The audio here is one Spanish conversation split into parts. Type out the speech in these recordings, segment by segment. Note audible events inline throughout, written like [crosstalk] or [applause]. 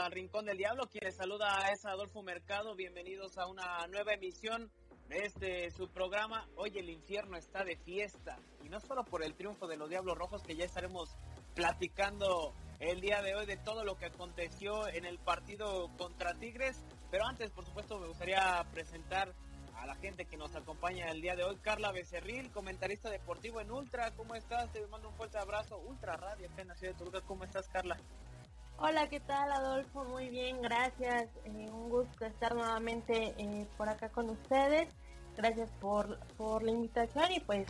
Bienvenidos, bienvenidos a Rincón del Diablo. Quien les saluda es Adolfo Mercado. Bienvenidos a una nueva emisión de este su programa. Hoy el infierno está de fiesta. Y no solo por el triunfo de los Diablos Rojos, que ya estaremos platicando el día de hoy de todo lo que aconteció en el partido contra Tigres. Pero antes, por supuesto, me gustaría presentar a la gente que nos acompaña el día de hoy. Carla Becerril, comentarista deportivo en Ultra. ¿Cómo estás? Te mando un fuerte abrazo. Ultra Radio, acá en de Toluca. ¿Cómo estás, Carla? Hola, ¿qué tal Adolfo? Muy bien, gracias. Eh, un gusto estar nuevamente eh, por acá con ustedes. Gracias por, por la invitación y pues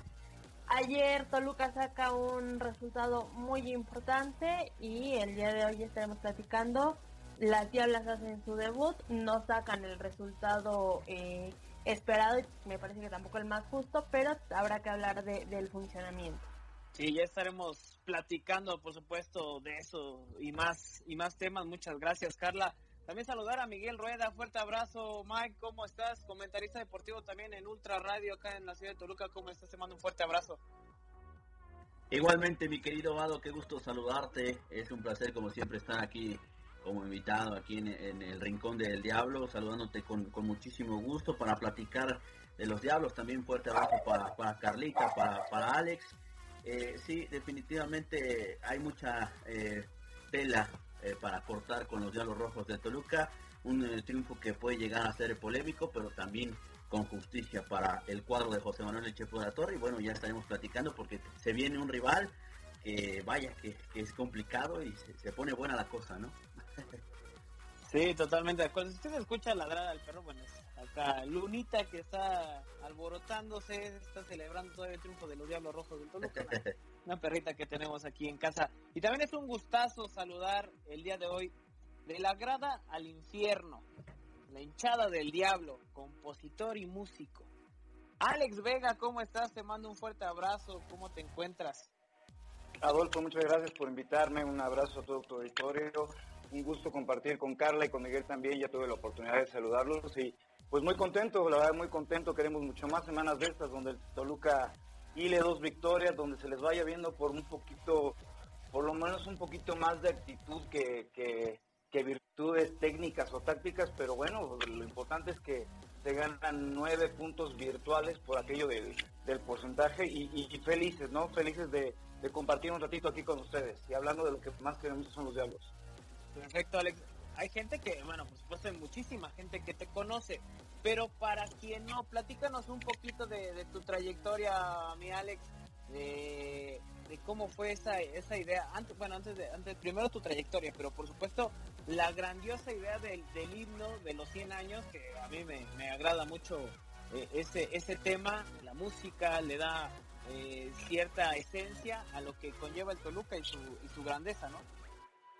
ayer Toluca saca un resultado muy importante y el día de hoy estaremos platicando. Las Diablas hacen su debut, no sacan el resultado eh, esperado y me parece que tampoco el más justo, pero habrá que hablar de, del funcionamiento. Sí, ya estaremos platicando, por supuesto, de eso y más y más temas. Muchas gracias, Carla. También saludar a Miguel Rueda, fuerte abrazo. Mike, ¿cómo estás? Comentarista deportivo también en Ultra Radio acá en la ciudad de Toluca. ¿Cómo estás? Te mando un fuerte abrazo. Igualmente, mi querido Vado, qué gusto saludarte. Es un placer, como siempre, estar aquí como invitado aquí en, el Rincón del Diablo, saludándote con, con, muchísimo gusto para platicar de los Diablos. También fuerte abrazo para, para Carlita, para, para Alex eh, sí, definitivamente hay mucha eh, tela eh, para cortar con los Diablos Rojos de Toluca. Un eh, triunfo que puede llegar a ser polémico, pero también con justicia para el cuadro de José Manuel Echepo de la Torre. Y bueno, ya estaremos platicando porque se viene un rival que vaya, que, es complicado y se, pone buena la cosa, ¿no? [laughs] sí, totalmente de acuerdo. Si usted escucha ladrar al perro, bueno, acá Lunita que está alborotándose, está celebrando todo el triunfo de los Diablos Rojos del Toluca, [laughs] una, perrita que tenemos aquí en casa. Y también es un gustazo saludar el día de hoy de la grada al infierno, la hinchada del diablo, compositor y músico. Alex Vega, ¿cómo estás? Te mando un fuerte abrazo, ¿cómo te encuentras? Adolfo, muchas gracias por invitarme, un abrazo a todo tu auditorio, un gusto compartir con Carla y con Miguel también, ya tuve la oportunidad de saludarlos y pues muy contento, la verdad muy contento, queremos mucho más semanas de estas donde el Toluca hile dos victorias, donde se les vaya viendo por un poquito, por lo menos un poquito más de actitud que, que, virtudes técnicas o tácticas, pero bueno, lo importante es que se ganan nueve puntos virtuales por aquello del, porcentaje. Y, felices, ¿no? Felices de, de compartir un ratito aquí con ustedes. Y hablando de lo que más queremos son los diablos. Perfecto, Alex hay gente que, bueno, por supuesto hay muchísima gente que te conoce, pero para quien no, platícanos un poquito de, tu trayectoria, mi Alex, de, cómo fue esa, idea, antes, bueno, antes de, antes, primero tu trayectoria, pero por supuesto la grandiosa idea del, himno de los 100 años, que a mí me, agrada mucho eh, ese, ese tema, la música le da eh, cierta esencia a lo que conlleva el Toluca y su grandeza, ¿no?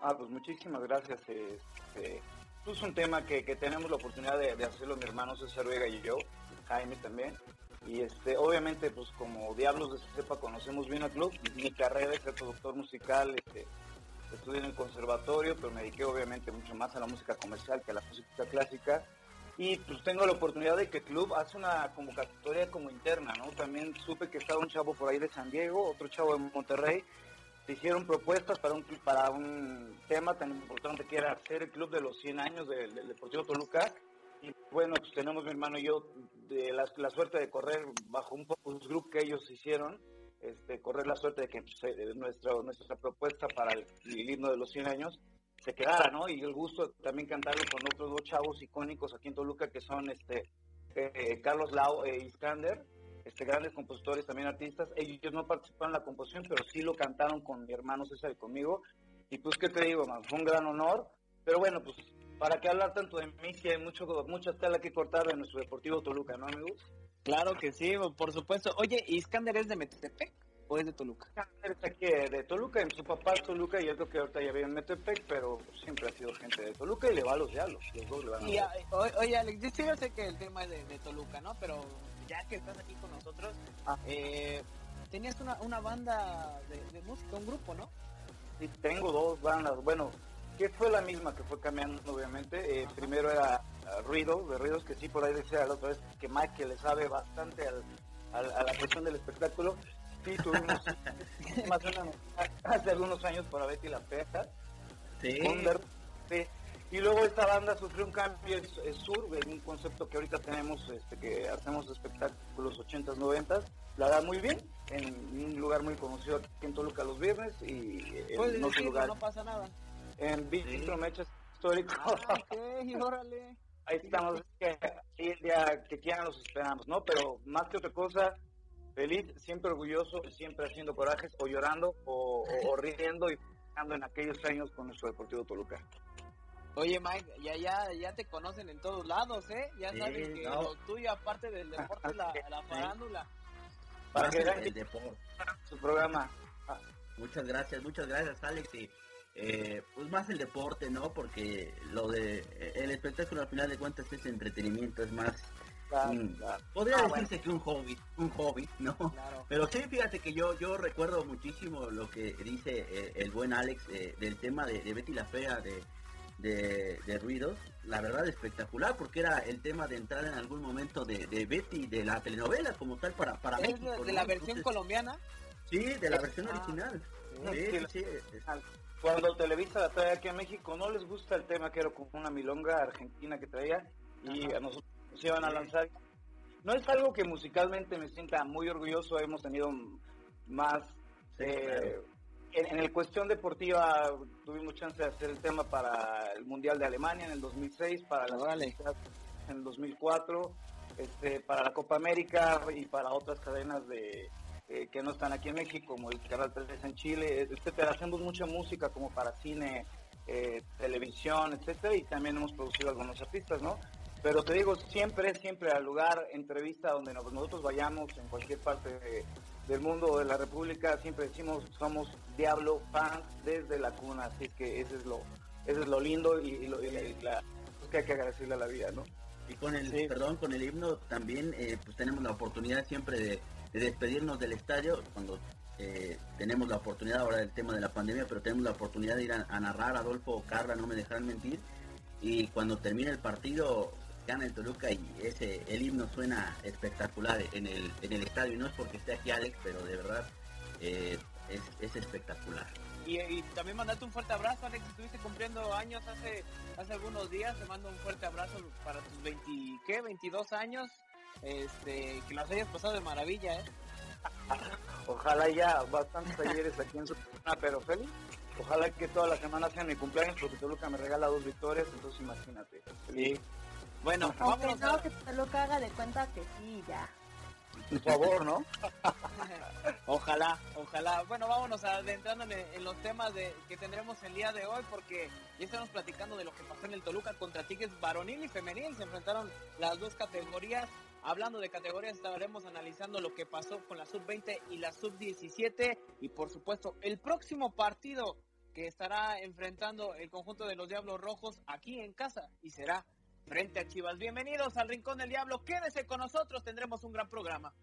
Ah, pues muchísimas gracias. Este, pues es un tema que, tenemos la oportunidad de, hacerlo mi hermano César Vega y yo, Jaime también. Y este, obviamente, pues como Diablos de Cepa conocemos bien al club. Mi carrera es productor musical, este, estudié en el conservatorio, pero me dediqué obviamente mucho más a la música comercial que a la música clásica. Y pues tengo la oportunidad de que el club hace una convocatoria como interna, ¿no? También supe que estaba un chavo por ahí de San Diego, otro chavo de Monterrey, hicieron propuestas para un, para un tema tan importante que era hacer el club de los 100 años del, Deportivo Toluca. Y bueno, pues tenemos mi hermano y yo de la, suerte de correr bajo un focus group que ellos hicieron, este, correr la suerte de que pues, eh, nuestra, nuestra propuesta para el, himno de los 100 años se quedara, ¿no? Y el gusto también cantarlo con otros dos chavos icónicos aquí en Toluca que son este eh, Carlos Lau e Iskander este, grandes compositores, también artistas. Ellos no participaron en la composición, pero sí lo cantaron con mi hermano César y conmigo. Y pues, ¿qué te digo, man? Fue un gran honor. Pero bueno, pues, ¿para qué hablar tanto de mí si hay mucho, mucha tela que cortar de nuestro Deportivo Toluca, ¿no, amigos? Claro que sí, por supuesto. Oye, ¿Iskander es de Metepec o es de Toluca? Iskander es aquí de Toluca, su papá es Toluca y yo creo que ahorita ya vive en Metepec, pero siempre ha sido gente de Toluca y le va a los diálogos. Los dos le van a Oye, Alex, yo sé que el tema es de, de Toluca, ¿no? Pero ya que estás aquí con nosotros, eh, tenías una, una banda de, música, un grupo, ¿no? Sí, tengo dos bandas. Bueno, que fue la misma que fue cambiando, obviamente. Eh, primero era uh, Ruido, de Ruidos, que sí, por ahí decía la otra vez que Mike que le sabe bastante al, a la cuestión del espectáculo. Sí, tuvimos [laughs] más hace algunos años para Betty la Peja Sí. Y luego esta banda sufrió un cambio es, sur, un concepto que ahorita tenemos, este, que hacemos espectáculos 80s, 90s, la da muy bien, en un lugar muy conocido aquí en Toluca los viernes y en otro lugar. No pasa nada. En Víctor sí. Mechas Histórico. Ah, órale. Ahí estamos, que, el día que quieran los esperamos, ¿no? Pero más que otra cosa, feliz, siempre orgulloso, siempre haciendo corajes, o llorando, o, o, riendo y en aquellos años con nuestro Deportivo Toluca. Oye, Mike, ya, ya, ya te conocen en todos lados, ¿eh? Ya sabes que lo tuyo, aparte del deporte, es la, [laughs] la farándula. Para que vean el deporte. [laughs] Su programa. Ah. Muchas gracias, muchas gracias, Alex. Y, eh, pues más el deporte, ¿no? Porque lo de eh, el espectáculo al final de cuentas es entretenimiento, es más podría ah, decirse que un hobby, un hobby, ¿no? Pero sí, fíjate que yo yo recuerdo muchísimo lo que dice eh, el buen Alex del tema de, Betty la Fea de, de, ruidos, la verdad espectacular, porque era el tema de entrar en algún momento de, Betty, de la telenovela como tal para, para ¿De la versión colombiana? Sí, de la versión ah. original. Cuando Televisa la trae aquí a México, no les gusta el tema que era como una milonga argentina que traía y a nosotros nos iban a lanzar. No es algo que musicalmente me sienta muy orgulloso, hemos tenido más... Eh, en, el cuestión deportiva tuvimos chance de hacer el tema para el Mundial de Alemania en el 2006, para la vale. en el 2004, este, para la Copa América y para otras cadenas de eh, que no están aquí en México, como el Canal 3 en Chile, etcétera. Hacemos mucha música como para cine, eh, televisión, etcétera, y también hemos producido algunos artistas, ¿no? Pero te digo, siempre, siempre al lugar, entrevista donde nosotros vayamos, en cualquier parte de, del mundo o de la República, siempre decimos somos Diablo fans desde la cuna, así que ese es lo, eso es lo lindo y, lo, la, que hay que agradecerle a la vida, ¿no? Y con el, perdón, con el himno también, eh, pues tenemos la oportunidad siempre de, despedirnos del estadio cuando eh, tenemos la oportunidad ahora del tema de la pandemia, pero tenemos la oportunidad de ir a, narrar, Adolfo o Carla, no me dejarán mentir, y cuando termine el partido gana el Toluca y ese el himno suena espectacular en el, en el estadio. Y no es porque esté aquí Alex, pero de verdad eh, es, espectacular. Y, también mandarte un fuerte abrazo, Alex. Estuviste cumpliendo años hace, hace algunos días. Te mando un fuerte abrazo para tus 20, ¿qué? 22 años. Este, que los hayas pasado de maravilla, ¿eh? [laughs] Ojalá ya bastantes talleres aquí en su pero feliz. Ojalá que toda la semana sea mi cumpleaños porque Toluca me regala dos victorias, entonces imagínate. Feliz. Bueno, vamos no, que se lo haga de cuenta que sí, ya. Por favor, ¿no? [laughs] ojalá, ojalá. Bueno, vámonos adentrando en, los temas de, que tendremos el día de hoy, porque ya estamos platicando de lo que pasó en el Toluca contra Tigres varonil y femenil. Se enfrentaron las dos categorías. Hablando de categorías, estaremos analizando lo que pasó con la sub-20 y la sub-17. Y por supuesto, el próximo partido que estará enfrentando el conjunto de los Diablos Rojos aquí en casa y será frente a Chivas. Bienvenidos al Rincón del Diablo. Quédese con nosotros, tendremos un gran programa.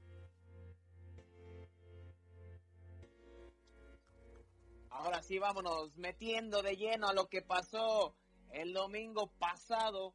Ahora sí, vámonos metiendo de lleno a lo que pasó el domingo pasado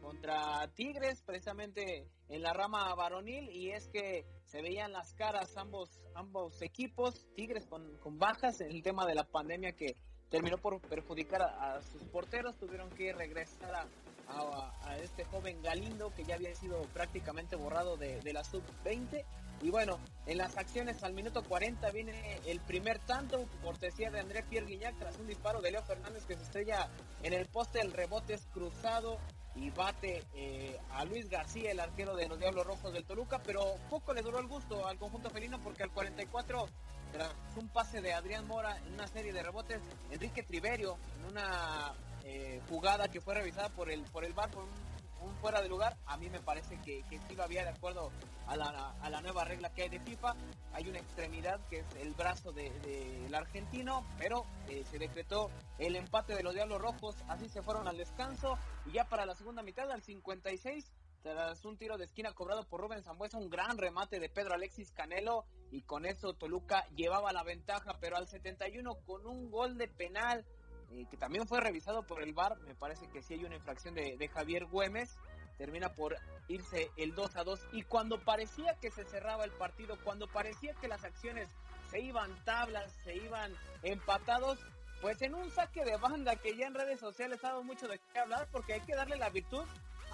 contra Tigres, precisamente en la rama varonil, y es que se veían las caras ambos, ambos equipos, Tigres con, con bajas el tema de la pandemia que terminó por perjudicar a sus porteros, tuvieron que regresar a, a, este joven Galindo que ya había sido prácticamente borrado de, la sub-20. Y bueno, en las acciones al minuto 40 viene el primer tanto, cortesía de André Pierre Guignac tras un disparo de Leo Fernández que se estrella en el poste, el rebote es cruzado y bate eh, a Luis García, el arquero de los Diablos Rojos del Toluca, pero poco le duró el gusto al conjunto felino porque al 44 tras un pase de Adrián Mora en una serie de rebotes, Enrique Triverio en una eh, jugada que fue revisada por el por el VAR por un, fuera de lugar, a mí me parece que, que sí lo había de acuerdo a la, a la, nueva regla que hay de FIFA. Hay una extremidad que es el brazo del de, argentino, pero eh, se decretó el empate de los Diablos Rojos, así se fueron al descanso y ya para la segunda mitad, al 56, tras un tiro de esquina cobrado por Rubén Zambuesa, un gran remate de Pedro Alexis Canelo y con eso Toluca llevaba la ventaja, pero al 71 con un gol de penal eh, que también fue revisado por el VAR, me parece que sí hay una infracción de, Javier Güemes, termina por irse el 2 a 2 y cuando parecía que se cerraba el partido, cuando parecía que las acciones se iban tablas, se iban empatados, pues en un saque de banda que ya en redes sociales ha dado mucho de qué hablar porque hay que darle la virtud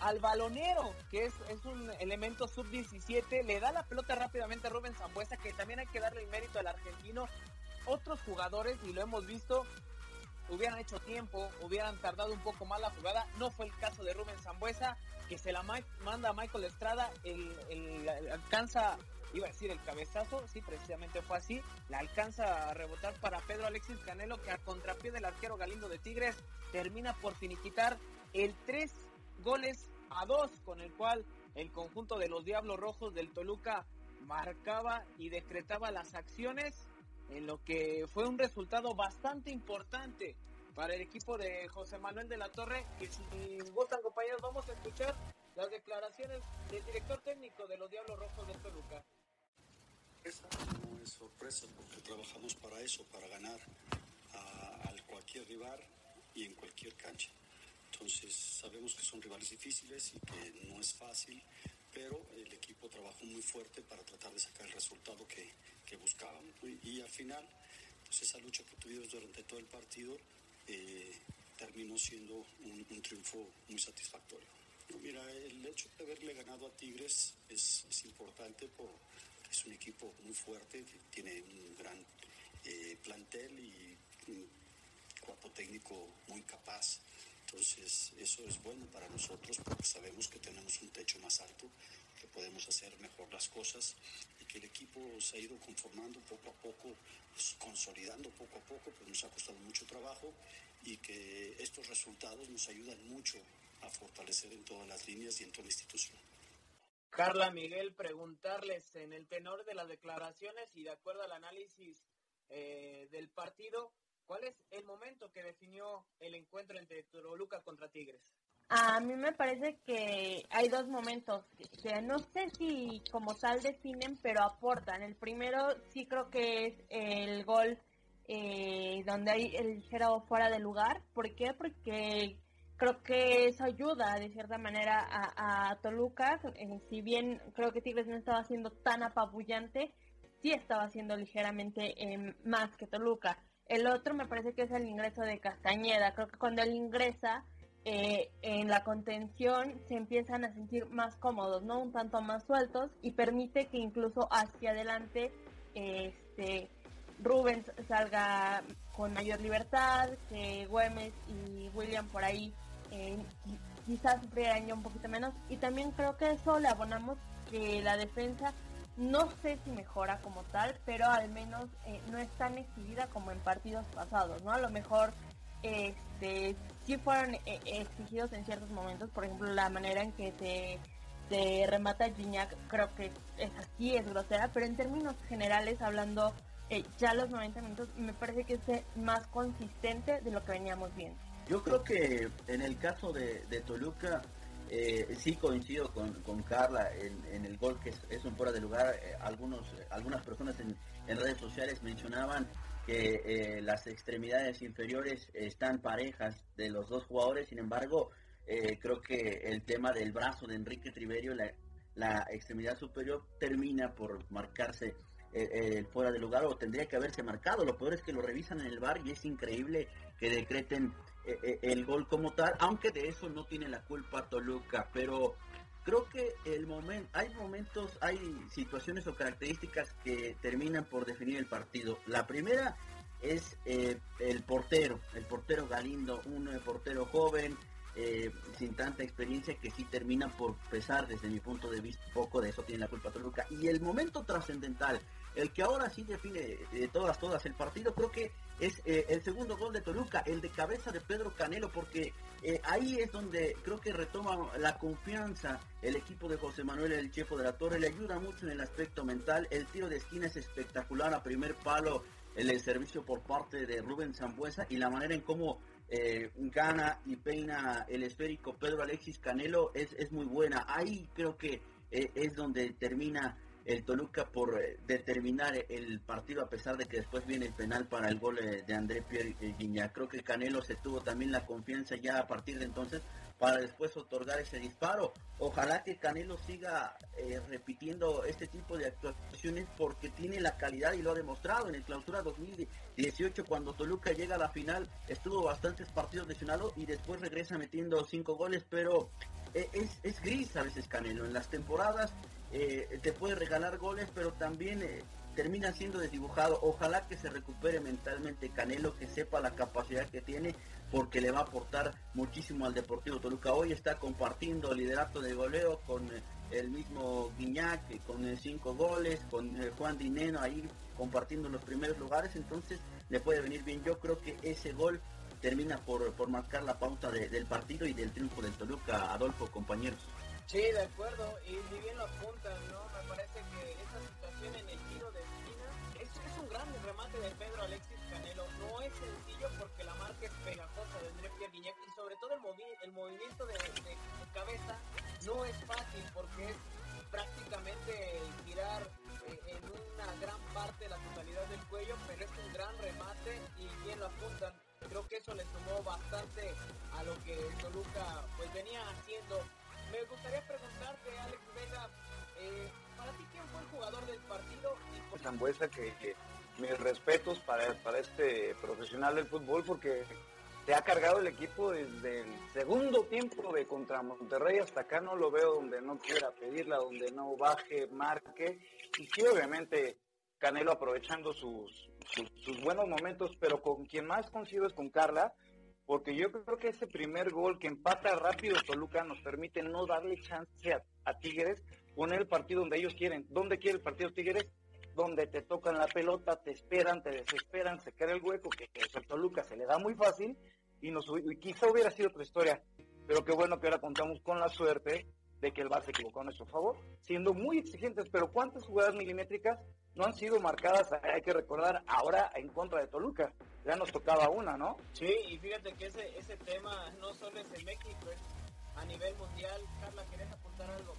al balonero, que es, es un elemento sub-17, le da la pelota rápidamente a Rubén Zambuesa, que también hay que darle el mérito al argentino. Otros jugadores, y lo hemos visto, hubieran hecho tiempo, hubieran tardado un poco más la jugada. No fue el caso de Rubén Zambuesa, que se la manda a Michael Estrada, el, alcanza, iba a decir el cabezazo, sí, precisamente fue así, la alcanza a rebotar para Pedro Alexis Canelo, que a contrapié del arquero Galindo de Tigres termina por finiquitar el 3 goles a 2, con el cual el conjunto de los Diablos Rojos del Toluca marcaba y decretaba las acciones en lo que fue un resultado bastante importante para el equipo de José Manuel de la Torre. Y si gustan, compañeros, vamos a escuchar las declaraciones del director técnico de los Diablos Rojos de Toluca. No es sorpresa porque trabajamos para eso, para ganar a, a cualquier rival y en cualquier cancha. Entonces sabemos que son rivales difíciles y que no es fácil, pero el equipo trabajó muy fuerte para tratar de sacar el resultado que, que buscábamos. Y, al final, pues esa lucha que tuvimos durante todo el partido eh, terminó siendo un, triunfo muy satisfactorio. mira, el hecho de haberle ganado a Tigres es, es importante porque es un equipo muy fuerte, tiene un gran eh, plantel y un cuerpo técnico muy capaz. Entonces, eso es bueno para nosotros porque sabemos que tenemos un techo más alto, que podemos hacer mejor las cosas y que el equipo se ha ido conformando poco a poco, pues, consolidando poco a poco, pues nos ha costado mucho trabajo y que estos resultados nos ayudan mucho a fortalecer en todas las líneas y en toda la institución. Carla Miguel, preguntarles en el tenor de las declaraciones y de acuerdo al análisis eh, del partido, ¿Cuál es el momento que definió el encuentro entre Toluca contra Tigres? A mí me parece que hay dos momentos que no sé si como tal definen, pero aportan. El primero sí creo que es el gol eh, donde hay el ligero fuera de lugar. ¿Por qué? Porque creo que eso ayuda de cierta manera a, Toluca. Eh, si bien creo que Tigres no estaba siendo tan apabullante, sí estaba siendo ligeramente eh, más que Toluca. El otro me parece que es el ingreso de Castañeda. Creo que cuando él ingresa eh, en la contención se empiezan a sentir más cómodos, ¿no? Un tanto más sueltos y permite que incluso hacia adelante este, Rubens salga con mayor libertad, que Güemes y William por ahí eh, quizás sufrieran un poquito menos. Y también creo que eso le abonamos que la defensa no sé si mejora como tal, pero al menos eh, no es tan exhibida como en partidos pasados, ¿no? A lo mejor este sí fueron eh, exigidos en ciertos momentos, por ejemplo, la manera en que se, se remata Gignac creo que es así, es grosera, pero en términos generales, hablando eh, ya los 90 minutos, me parece que es más consistente de lo que veníamos viendo. Yo creo que en el caso de, de Toluca, eh, sí coincido con, con Carla en, el gol que es, un fuera de lugar. Eh, algunos, algunas personas en, redes sociales mencionaban que eh, las extremidades inferiores están parejas de los dos jugadores. Sin embargo, eh, creo que el tema del brazo de Enrique Triverio, la, extremidad superior, termina por marcarse el fuera de lugar o tendría que haberse marcado. Lo peor es que lo revisan en el bar y es increíble que decreten eh, eh, el gol como tal, aunque de eso no tiene la culpa Toluca, pero creo que el momento, hay momentos, hay situaciones o características que terminan por definir el partido. La primera es eh, el portero, el portero Galindo, un portero joven, sin tanta experiencia que sí termina por pesar desde mi punto de vista, poco de eso tiene la culpa Toluca. Y el momento trascendental, el que ahora sí define de todas, todas el partido, creo que es eh, el segundo gol de Toluca, el de cabeza de Pedro Canelo, porque eh, ahí es donde creo que retoma la confianza el equipo de José Manuel el Chefo de la Torre, le ayuda mucho en el aspecto mental, el tiro de esquina es espectacular a primer palo, el, servicio por parte de Rubén Zambuesa y la manera en cómo eh, gana y peina el esférico Pedro Alexis Canelo es, es muy buena, ahí creo que es donde termina el Toluca por eh, determinar el partido a pesar de que después viene el penal para el gol eh, de André Pierre Guiña. Creo que Canelo se tuvo también la confianza ya a partir de entonces para después otorgar ese disparo. Ojalá que Canelo siga eh, repitiendo este tipo de actuaciones porque tiene la calidad y lo ha demostrado en el clausura 2018 cuando Toluca llega a la final estuvo bastantes partidos lesionado y después regresa metiendo cinco goles pero eh, es, es, gris a veces Canelo en las temporadas eh, te puede regalar goles pero también termina siendo desdibujado ojalá que se recupere mentalmente Canelo que sepa la capacidad que tiene porque le va a aportar muchísimo al Deportivo Toluca. Hoy está compartiendo liderato de goleo con eh, el mismo Guiñac, eh, con eh, cinco goles, con Juan Dineno ahí compartiendo los primeros lugares, entonces le puede venir bien. Yo creo que ese gol termina por, por marcar la pauta del partido y del triunfo del Toluca, Adolfo, compañeros. Sí, de acuerdo, y si bien lo apuntan, ¿no? Me parece que esa situación en el tiro de esquina es, un gran remate de Pedro Alexis Canelo. No es sencillo porque la marca es pegajosa de André Pierre y sobre todo el, movi el movimiento de, de, cabeza no es fácil porque es prácticamente tirar bastante a lo que Toluca pues venía haciendo. Me gustaría preguntarte, Alex Vega, eh, para ti quién fue el jugador del partido y. Zambuesa que, que mis respetos para, para este profesional del fútbol porque se ha cargado el equipo desde el segundo tiempo de contra Monterrey hasta acá no lo veo donde no quiera pedirla, donde no baje, marque y sí obviamente Canelo aprovechando sus, sus, sus buenos momentos, pero con quien más coincido es con Carla, porque yo creo que ese primer gol que empata rápido Toluca nos permite no darle chance a, a Tigres poner el partido donde ellos quieren. ¿Dónde quiere el partido Tigres? donde te tocan la pelota, te esperan, te desesperan, se queda el hueco, que, que el Toluca se le da muy fácil, y, nos, y quizá hubiera sido otra historia, pero qué bueno que ahora contamos con la suerte de que el Bar se equivocó a nuestro favor, siendo muy exigentes, pero ¿cuántas jugadas milimétricas no han sido marcadas? Hay que recordar ahora en contra de Toluca, ya nos tocaba una, ¿no? Sí, y fíjate que ese, ese tema no solo es en México, es a nivel mundial. Carla, ¿querés apuntar algo?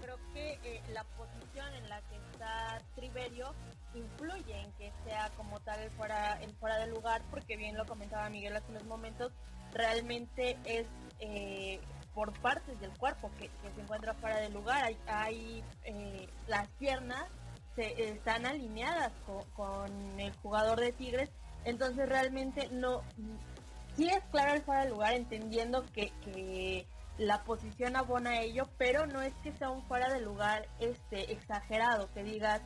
creo que eh, la posición en la que está Triverio influye en que sea como tal fuera, el fuera de lugar, porque bien lo comentaba Miguel hace unos momentos, realmente es eh, por partes del cuerpo que, se encuentra fuera de lugar. Hay, hay eh, las piernas se, están alineadas con, con, el jugador de Tigres, entonces realmente no, sí es claro el fuera de lugar, entendiendo que, que la posición abona a ello, pero no es que sea un fuera de lugar este exagerado, que digas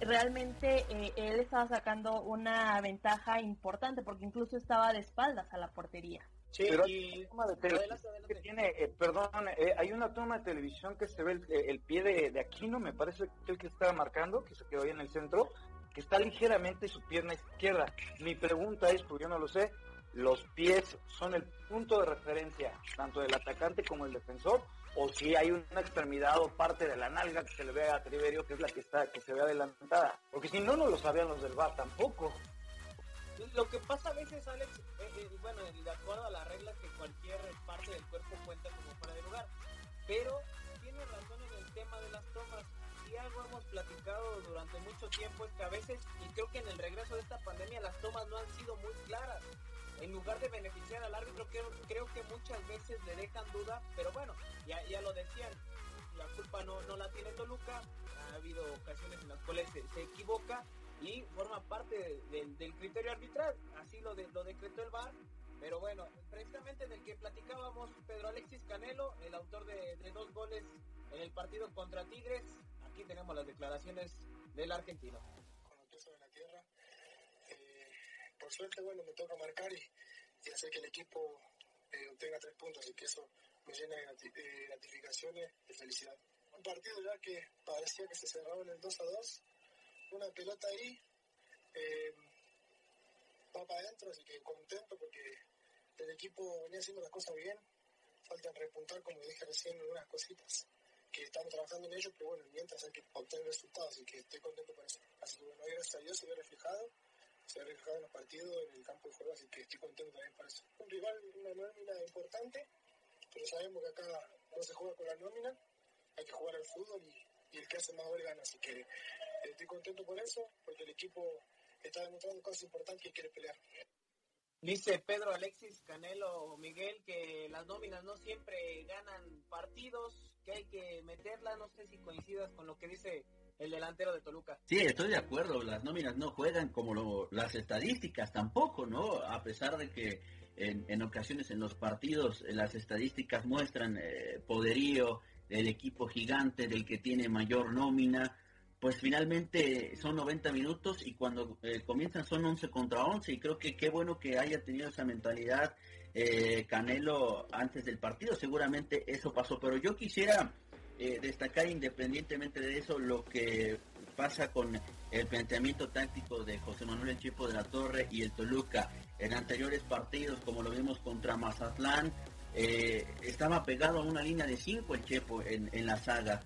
realmente eh, él estaba sacando una ventaja importante porque incluso estaba de espaldas a la portería. Sí, pero y... toma de adelante, adelante. que tiene, eh, perdón, eh, hay una toma de televisión que se ve el, el pie de, de, Aquino, me parece que el que estaba marcando, que se quedó ahí en el centro, que está ligeramente su pierna izquierda. Mi pregunta es, porque yo no lo sé, los pies son el punto de referencia tanto del atacante como el defensor o si hay una extremidad o parte de la nalga que se le ve a Triverio que es la que está que se ve adelantada. Porque si no no lo sabían los del bar tampoco. Lo que pasa a veces Alex eh, eh, bueno de acuerdo a las reglas que cualquier parte del cuerpo cuenta como fuera de lugar. Pero tiene razón en el tema de las tomas. Y algo hemos platicado durante mucho tiempo es que a veces y creo que en el regreso de esta pandemia las tomas no han sido muy claras en lugar de beneficiar al árbitro, creo, creo que muchas veces le dejan duda, pero bueno, ya, ya lo decían, la culpa no, no la tiene Toluca, ha habido ocasiones en las cuales se, equivoca y forma parte de, del criterio arbitral, así lo, de, lo decretó el VAR, pero bueno, precisamente del que platicábamos, Pedro Alexis Canelo, el autor de, de dos goles en el partido contra Tigres, aquí tenemos las declaraciones del argentino. Con el peso de la tierra, por suerte, bueno, me toca marcar y, hacer que el equipo eh, obtenga tres puntos y que eso me llena de eh, gratificaciones y felicidad. Un partido ya que parecía que se cerraba en el 2 a 2, una pelota ahí, eh, va para adentro, así que contento porque el equipo venía haciendo las cosas bien, falta repuntar, como dije recién, algunas cositas que estamos trabajando en ello, pero bueno, mientras hay que obtener resultados, así que estoy contento por eso. Así que bueno, gracias a Dios se ve reflejado se ha reflejado en los partidos, en el campo de juego, así que estoy contento también por eso. Un rival, una nómina importante, pero sabemos que acá no se juega con la nómina, hay que jugar al fútbol y, y el que hace más gol gana, así que estoy contento por eso, porque el equipo está demostrando cosas importantes y quiere pelear. Dice Pedro Alexis Canelo Miguel que las nóminas no siempre ganan partidos, que hay que meterlas, no sé si coincidas con lo que dice el delantero de Toluca. Sí, estoy de acuerdo, las nóminas no juegan como lo, las estadísticas tampoco, ¿no? A pesar de que en, ocasiones en los partidos eh, las estadísticas muestran eh, poderío del equipo gigante, del que tiene mayor nómina, pues finalmente son 90 minutos y cuando eh, comienzan son 11 contra 11 y creo que qué bueno que haya tenido esa mentalidad eh, Canelo antes del partido, seguramente eso pasó, pero yo quisiera eh, destacar independientemente de eso lo que pasa con el planteamiento táctico de José Manuel El Chipo de la Torre y el Toluca en anteriores partidos como lo vimos contra Mazatlán estaba pegado a una línea de 5 el Chepo en, en la saga.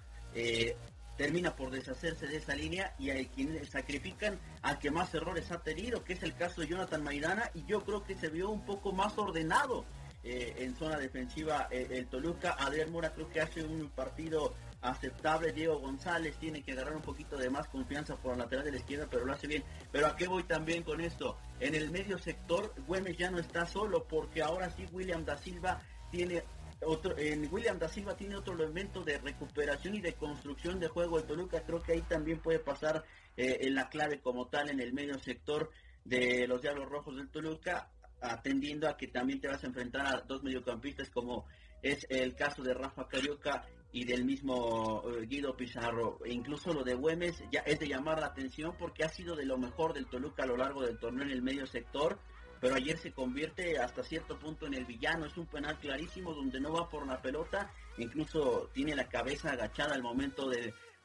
Termina por deshacerse de esa línea y hay quienes sacrifican al que más errores ha tenido, que es el caso de Jonathan Maidana, y yo creo que se vio un poco más ordenado eh, en zona defensiva eh, el Toluca. Adrián Mora creo que hace un partido aceptable. Diego González tiene que agarrar un poquito de más confianza por la lateral de la izquierda, pero lo hace bien. Pero ¿a qué voy también con esto? En el medio sector, Güemes ya no está solo, porque ahora sí William da Silva tiene otro, en William da Silva tiene otro elemento de recuperación y de construcción de juego de Toluca. Creo que ahí también puede pasar eh, en la clave como tal en el medio sector de los Diablos Rojos del Toluca, atendiendo a que también te vas a enfrentar a dos mediocampistas como es el caso de Rafa Carioca y del mismo eh, Guido Pizarro. E incluso lo de Güemes ya es de llamar la atención porque ha sido de lo mejor del Toluca a lo largo del torneo en el medio sector pero ayer se convierte hasta cierto punto en el villano. Es un penal clarísimo donde no va por la pelota, incluso tiene la cabeza agachada al momento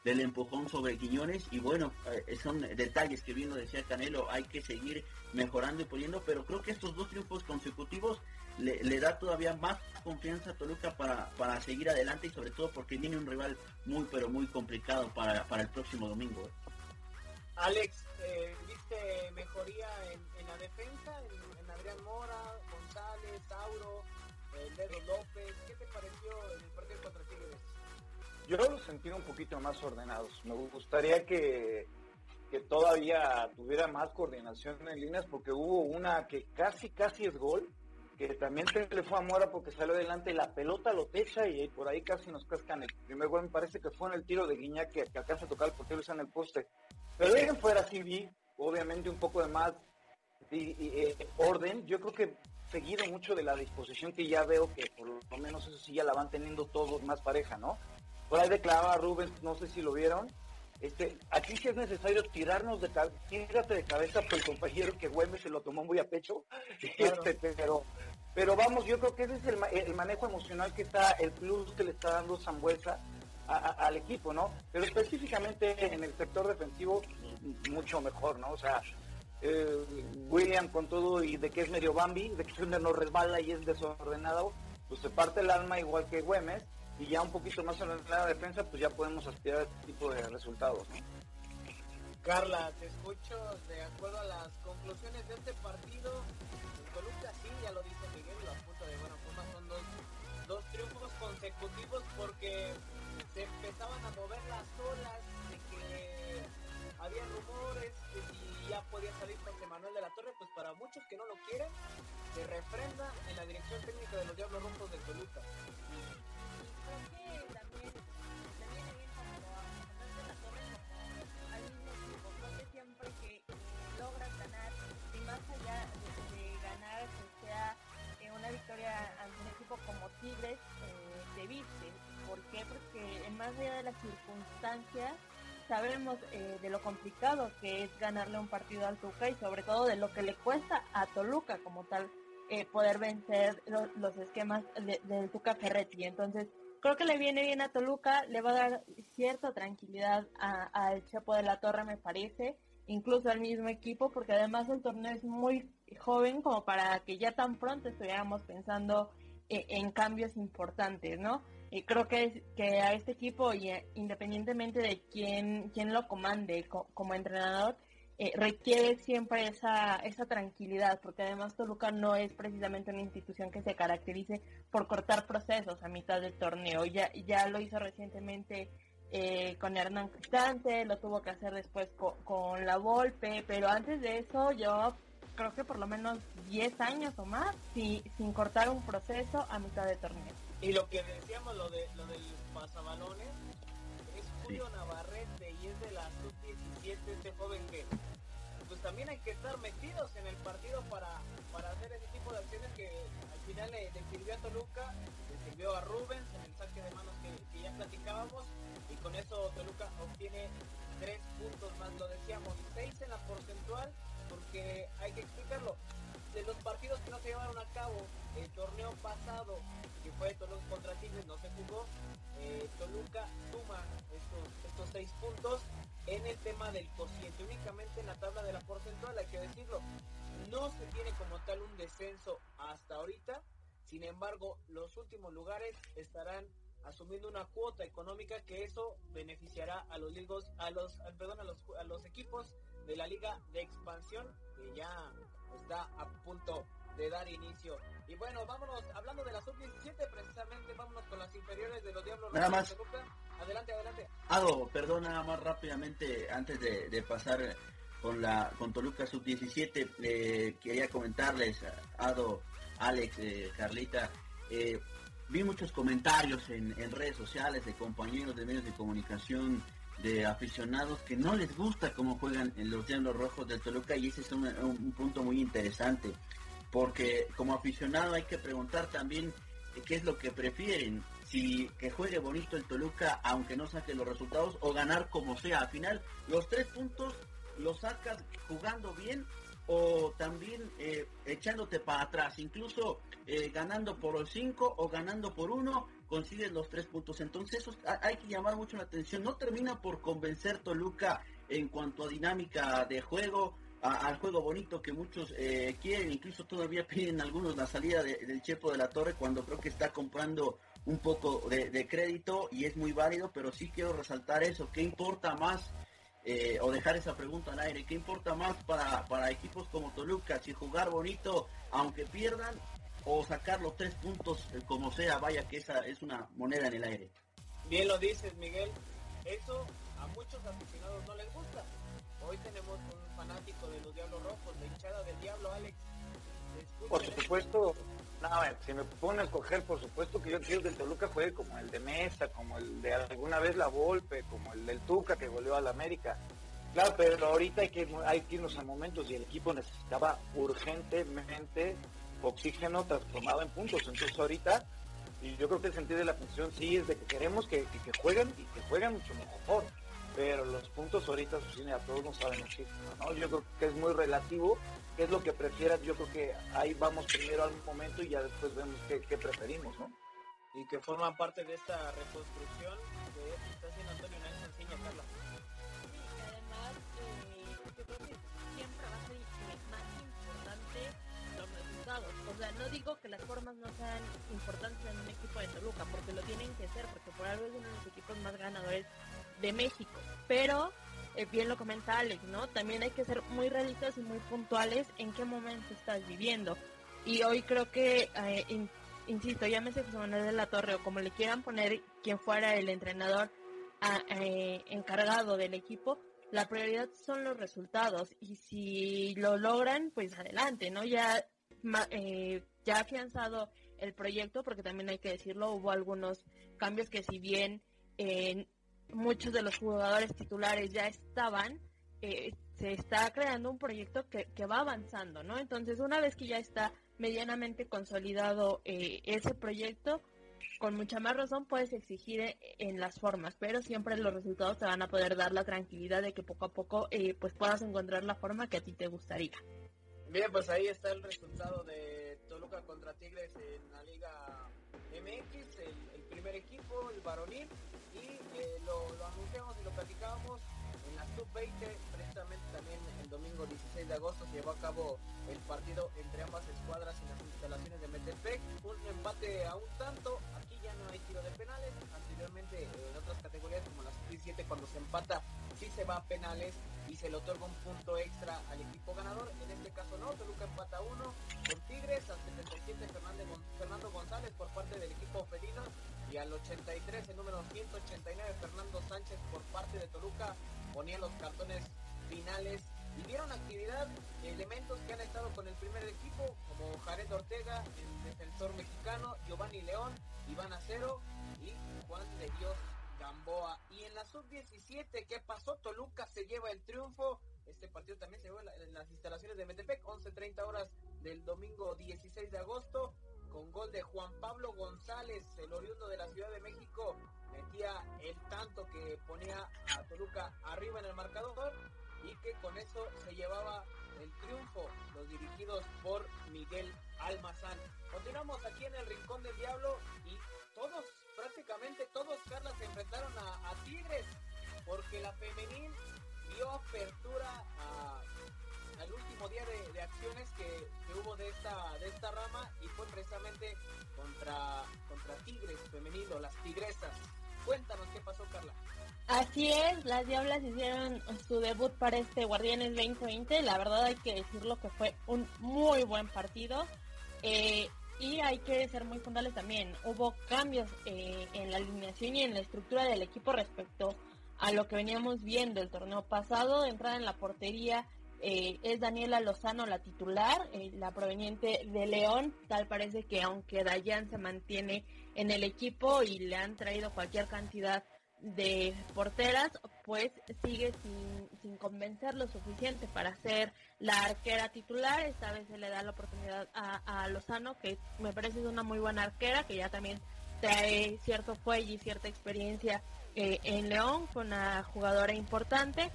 del empujón sobre Quiñones y bueno, eh, son detalles que bien lo decía Canelo, hay que seguir mejorando y poniendo, pero creo que estos dos triunfos consecutivos le, da todavía más confianza a Toluca para, para seguir adelante y sobre todo porque tiene un rival muy pero muy complicado para, el próximo domingo. ¿eh? Alex, eh, ¿viste mejoría en, la defensa? En Mora, González, Tauro, Pedro López. ¿Qué te pareció? Yo los sentí un poquito más ordenados. Me gustaría que, que todavía tuviera más coordinación en líneas porque hubo una que casi, casi es gol, que también se le fue a Mora porque salió adelante y la pelota lo techa y por ahí casi nos cascan el primer gol. Me parece que fue en el tiro de Guiñac que, alcanza a tocar el portero en el poste. Pero de fuera sí vi, obviamente, un poco de más y, eh, orden, yo creo que seguido mucho de la disposición que ya veo que por lo menos eso sí ya la van teniendo todos más pareja, ¿no? Por ahí declaraba Rubens, no sé si lo vieron, este, aquí sí es necesario tirarnos de tírate de cabeza por el compañero que Güemes se lo tomó muy a pecho, [laughs] este, pero, pero vamos, yo creo que ese es el, manejo emocional que está, el plus que le está dando Zambuesa al equipo, ¿no? Pero específicamente en el sector defensivo, mucho mejor, ¿no? O sea, eh, William con todo y de que es medio Bambi, de que no resbala y es desordenado, pues se parte el alma igual que Güemes y ya un poquito más en la defensa, pues ya podemos aspirar a este tipo de resultados. Carla, te escucho de acuerdo a las conclusiones de este partido. En sí, ya lo dice Miguel, lo apunta de buena forma, son dos, dos triunfos consecutivos porque se empezaban a mover las olas de que había rumores que si ya podía salir José Manuel de la Torre, pues para muchos que no lo quieren, se refrenda en la dirección técnica de los Diablos Rojos de Toluca. De las circunstancias, sabemos eh, de lo complicado que es ganarle un partido al Tuca y sobre todo de lo que le cuesta a Toluca como tal eh, poder vencer los esquemas del Tuca Ferretti. Entonces, creo que le viene bien a Toluca, le va a dar cierta tranquilidad al Chapo de la Torre, me parece, incluso al mismo equipo, porque además el torneo es muy joven como para que ya tan pronto estuviéramos pensando eh, en cambios importantes, ¿no? Y creo que, que a este equipo, y eh, independientemente de quién, quién lo comande como entrenador, eh, requiere siempre esa, esa tranquilidad, porque además Toluca no es precisamente una institución que se caracterice por cortar procesos a mitad del torneo. Ya, ya lo hizo recientemente eh, con Hernán Cristante, lo tuvo que hacer después con, la Volpe, pero antes de eso yo creo que por lo menos 10 años o más sin cortar un proceso a mitad de torneo. Y lo que decíamos, lo, de, lo del pasabalones, es Julio Navarrete y es de la sub-17, este joven que pues también hay que estar metidos en el partido para, para hacer ese tipo de acciones que al final le, sirvió a Toluca, le sirvió a Rubens en el saque de manos que, que ya platicábamos y con eso Toluca obtiene tres puntos más, lo decíamos, seis en la porcentual porque hay que explicarlo. De los partidos que no se llevaron a cabo el torneo pasado, que fue Toluca contra Tigres, no se jugó, eh, Toluca suma estos, estos seis puntos en el tema del cociente, únicamente en la tabla de la porcentual, hay que decirlo. No se tiene como tal un descenso hasta ahorita, sin embargo, los últimos lugares estarán asumiendo una cuota económica que eso beneficiará a los ligos, a los, perdón, a los, a los equipos de la liga de expansión que ya está a punto de dar inicio. Y bueno, vámonos, hablando de la sub-17, precisamente, vámonos con las inferiores de los Diablos Nada más. Adelante, adelante. Ado, perdón, nada más rápidamente, antes de, pasar con la con Toluca sub-17, eh, quería comentarles, Ado, Alex, eh, Carlita, eh, vi muchos comentarios en, en redes sociales de compañeros de medios de comunicación de aficionados que no les gusta cómo juegan en los Diablos Rojos del Toluca y ese es un, punto muy interesante porque como aficionado hay que preguntar también qué es lo que prefieren si que juegue bonito el Toluca aunque no saque los resultados o ganar como sea. Al final los tres puntos los sacas jugando bien o también eh, echándote para atrás incluso eh, ganando por 5 o ganando por 1 consigue los tres puntos. Entonces eso hay que llamar mucho la atención. No termina por convencer Toluca en cuanto a dinámica de juego, al juego bonito que muchos eh, quieren, incluso todavía [laughs] piden algunos la salida del Chepo de la Torre cuando creo que está comprando un poco de, crédito y es muy válido, pero sí quiero resaltar eso, ¿qué importa más? Eh, o dejar esa pregunta al aire, ¿qué importa más para, para equipos como Toluca? Si jugar bonito, aunque pierdan, o sacar los tres puntos eh, como sea, vaya que esa es una moneda en el aire. Bien lo dices, Miguel. Eso a muchos aficionados no les gusta. Hoy tenemos un fanático de los Diablos Rojos, la hinchada del Diablo, Alex. Por supuesto, no, si me ponen a escoger, por supuesto que yo quiero que el Toluca juegue como el de Mesa, como el de alguna vez la Volpe, como el del Tuca que volvió a la América. Claro, pero ahorita hay que, hay que irnos a momentos y el equipo necesitaba urgentemente oxígeno transformado en puntos. Entonces ahorita, y yo creo que el sentido de la función sí es de que queremos que, que, jueguen y que jueguen mucho mejor. Pero los puntos ahorita, a todos nos saben muchísimo, ¿no? Yo creo que es muy relativo qué es lo que prefieras, yo creo que ahí vamos primero al momento y ya después vemos qué, preferimos, ¿no? Y que forman parte de esta reconstrucción que está haciendo Antonio Náez Carla. Digo que las formas no sean importantes en un equipo de Toluca, porque lo tienen que ser, porque por algo es uno de los equipos más ganadores de México. Pero eh, bien lo comenta Alex, ¿no? También hay que ser muy realistas y muy puntuales en qué momento estás viviendo. Y hoy creo que, eh, insisto, llámese José Manuel de la Torre o como le quieran poner quien fuera el entrenador eh, encargado del equipo, la prioridad son los resultados y si lo logran, pues adelante, ¿no? Ya, ya afianzado el proyecto, porque también hay que decirlo, hubo algunos cambios que si bien muchos de los jugadores titulares ya estaban, eh, se está creando un proyecto que, va avanzando, ¿no? Entonces, una vez que ya está medianamente consolidado eh, ese proyecto, con mucha más razón puedes exigir eh, en las formas, pero siempre los resultados te van a poder dar la tranquilidad de que poco a poco pues puedas encontrar la forma que a ti te gustaría. Bien, pues ahí está el resultado de Contra Tigres en la Liga MX, el, primer equipo, el varonil eh, lo, anunciamos y lo platicábamos en la sub-20, precisamente también el domingo 16 de agosto se llevó a cabo el partido entre ambas escuadras en las instalaciones de Metepec, un empate a un tanto, aquí ya no hay tiro de penales, anteriormente en otras categorías como la sub-17 cuando se empata sí se va a penales, y se le otorga un punto extra al equipo ganador. En este caso no, Toluca empata uno con Tigres, al 77 Fernando González por parte del equipo felino y al 83 el número 189 Fernando Sánchez por parte de Toluca ponía los cartones finales y vieron actividad elementos que han estado con el primer equipo como Jared Ortega, el defensor mexicano, Giovanni León, Iván Acero De Dios Gamboa. Y en la sub-17, ¿qué pasó? Toluca se lleva el triunfo. Este partido también se llevó en, las instalaciones de Metepec, 11.30 horas del domingo 16 de agosto, con gol de Juan Pablo González, el oriundo de la Ciudad de México, metía el tanto que ponía a Toluca arriba en el marcador y que con eso se llevaba el triunfo, los dirigidos por Miguel Almazán. Continuamos aquí en el Rincón del Diablo y todos prácticamente todos, Carla, se enfrentaron a, Tigres, porque la femenil dio apertura al último día de, acciones que, hubo de esta, de esta rama y fue precisamente contra, contra Tigres femenil o las Tigresas. Cuéntanos qué pasó, Carla. Así es, las Diablas hicieron su debut para este Guardianes 2020. La verdad hay que decirlo que fue un muy buen partido. Eh, y hay que ser muy puntuales también. Hubo cambios eh, en la alineación y en la estructura del equipo respecto a lo que veníamos viendo el torneo pasado. Entrada en la portería eh, es Daniela Lozano la titular, eh, la proveniente de León. Tal parece que aunque Dayan se mantiene en el equipo y le han traído cualquier cantidad de porteras, pues sigue sin, sin convencer lo suficiente para ser la arquera titular. Esta vez se le da la oportunidad a, Lozano, que me parece es una muy buena arquera, que ya también trae cierto fuelle y cierta experiencia eh, en León, con una jugadora importante.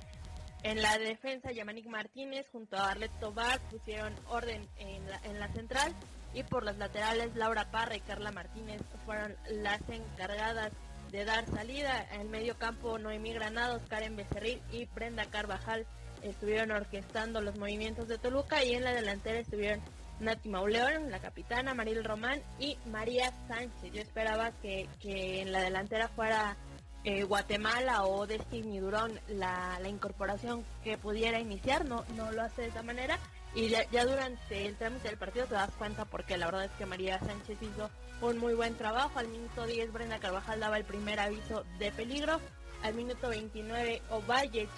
En la defensa, Yamanik Martínez junto a Arlet Tobar pusieron orden en la, en la central y por las laterales Laura Parra y Carla Martínez fueron las encargadas de dar salida. En el medio campo Noemí Granados, Karen Becerril y Brenda Carvajal estuvieron orquestando los movimientos de Toluca y en la delantera estuvieron Nati Mauleón, la capitana, Maril Román y María Sánchez. Yo esperaba que, en la delantera fuera eh, Guatemala o Destiny Durón la, la, incorporación que pudiera iniciar, no, no lo hace de esa manera. Y ya, durante el trámite del partido te das cuenta porque la verdad es que María Sánchez hizo un muy buen trabajo. Al minuto 10 Brenda Carvajal daba el primer aviso de peligro. Al minuto 29 Ovalle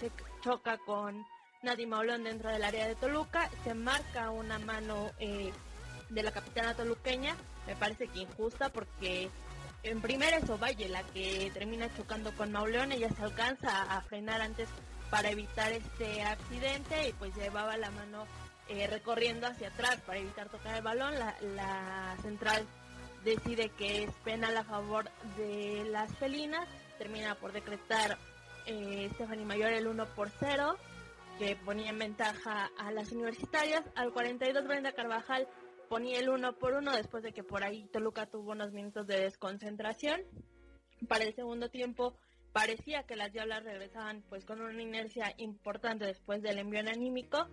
choca con Nadie Maulón dentro del área de Toluca. Se marca una mano eh, de la capitana toluqueña. Me parece que injusta porque en primera es Ovalle la que termina chocando con Mauleón. Ella se alcanza a, frenar antes para evitar este accidente y pues llevaba la mano eh, recorriendo hacia atrás para evitar tocar el balón. La, central decide que es penal a favor de las felinas. Termina por decretar eh, Stephanie Mayor el 1 por 0 que ponía en ventaja a las universitarias. Al 42 Brenda Carvajal ponía el uno por uno después de que por ahí Toluca tuvo unos minutos de desconcentración. Para el segundo tiempo parecía que las diablas regresaban pues con una inercia importante después del envío anímico.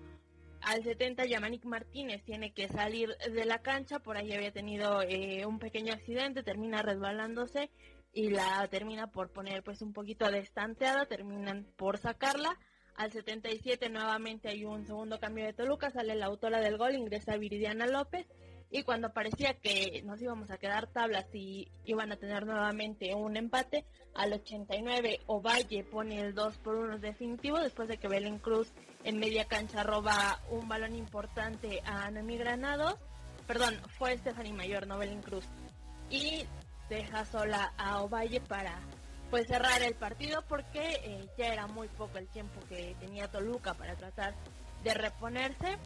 Al 70 Yamanik Martínez tiene que salir de la cancha, por ahí había tenido eh, un pequeño accidente, termina resbalándose y la termina por poner pues un poquito destanteada, terminan por sacarla. Al 77 nuevamente hay un segundo cambio de Toluca, sale la autora del gol, ingresa Viridiana López y cuando parecía que nos íbamos a quedar tablas y iban a tener nuevamente un empate, al 89 Ovalle pone el 2 por 1 definitivo después de que Belén Cruz en media cancha roba un balón importante a Anami Granados, perdón, fue Stephanie Mayor, no Belén Cruz, y deja sola a Ovalle para pues cerrar el partido porque eh, ya era muy poco el tiempo que tenía Toluca para tratar de reponerse.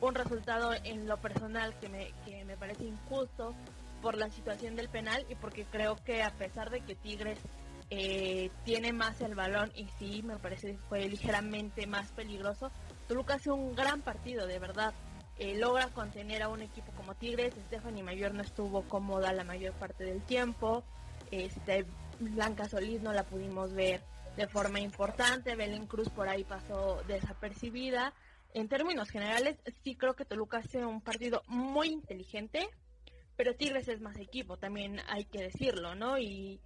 Un resultado en lo personal que me, que me parece injusto por la situación del penal y porque creo que a pesar de que Tigres eh, tiene más el balón y sí me parece que fue ligeramente más peligroso, Toluca hace un gran partido, de verdad. Eh, logra contener a un equipo como Tigres. Stephanie Mayor no estuvo cómoda la mayor parte del tiempo. Este, Blanca Solís no la pudimos ver de forma importante, Belén Cruz por ahí pasó desapercibida. En términos generales, sí creo que Toluca hace un partido muy inteligente, pero Tigres es más equipo, también hay que decirlo, ¿no? Y,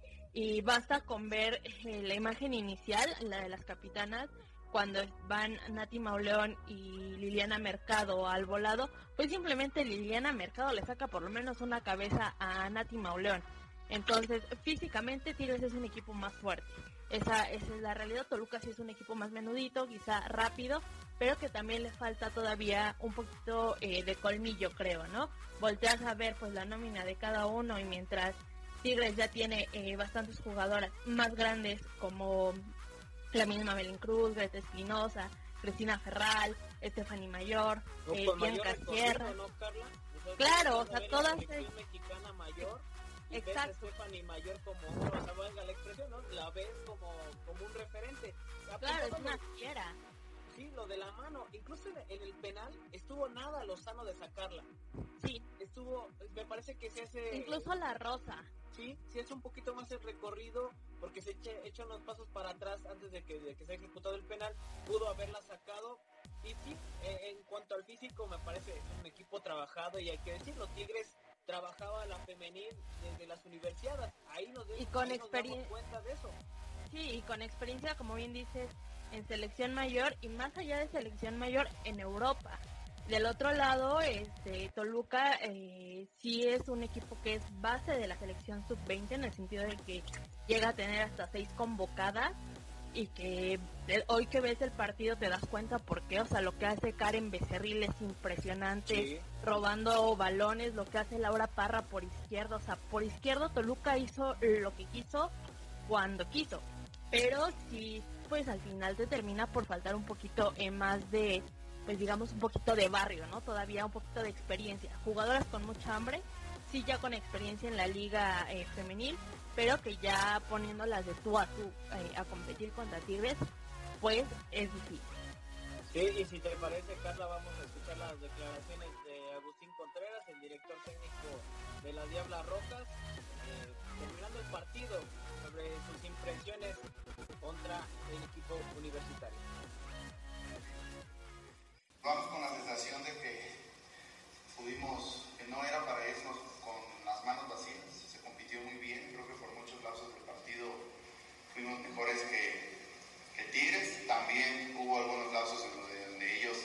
basta con ver eh, la imagen inicial, la de las capitanas, cuando van Nati Mauleón y Liliana Mercado al volado, pues simplemente Liliana Mercado le saca por lo menos una cabeza a Nati Mauleón. Entonces, físicamente Tigres es un equipo más fuerte. Esa, esa es la realidad. Toluca sí es un equipo más menudito, quizá rápido, pero que también le falta todavía un poquito eh, de colmillo, creo, ¿no? Volteas a ver pues la nómina de cada uno y mientras Tigres ya tiene eh, bastantes jugadoras más grandes como la misma Belén Cruz, Greta Espinosa, Cristina Ferral, Stephanie Mayor, eh, Bianca Sierra. claro, o sea, todas... mexicana mayor Exacto. Stephanie Mayor como, o sea, valga la expresión, ¿no? La ves como, como un referente. Claro, es una fiera. Lo de la mano. Incluso en, el penal estuvo nada Lozano de sacarla. Sí. Estuvo, me parece que se hace... Incluso la rosa. Sí, sí hace un poquito más el recorrido porque se echa, echa unos pasos para atrás antes de que, de que se haya ejecutado el penal. Pudo haberla sacado. Y sí, eh, en cuanto al físico me parece un equipo trabajado y hay que decirlo, Tigres trabajaba la femenil desde las universidades. Ahí nos, y con experiencia cuenta de eso. Sí, y con experiencia, como bien dices, en selección mayor y más allá de selección mayor en Europa. Del otro lado, este Toluca eh, sí es un equipo que es base de la selección sub-20 en el sentido de que llega a tener hasta seis convocadas y que hoy que ves el partido te das cuenta por qué, o sea, lo que hace Karen Becerril es impresionante, robando balones, lo que hace Laura Parra por izquierda, o sea, por izquierdo Toluca hizo lo que quiso cuando quiso, pero sí, pues al final te termina por faltar un poquito eh, más de, pues digamos, un poquito de barrio, ¿no? Todavía un poquito de experiencia, jugadoras con mucha hambre, sí ya con experiencia en la liga eh, femenil, pero que ya poniéndolas de tú a tú eh, a competir contra Tigres, pues es difícil. Sí, y si te parece, Carla, vamos a escuchar las declaraciones de Agustín Contreras, el director técnico de las Diablas Rojas, eh, terminando el partido sobre sus impresiones contra el equipo universitario. Vamos con la sensación de que pudimos, que no era para irnos con las manos vacías, se compitió muy bien, creo que lapsos del partido fuimos mejores que, Tigres. También hubo algunos lapsos en donde ellos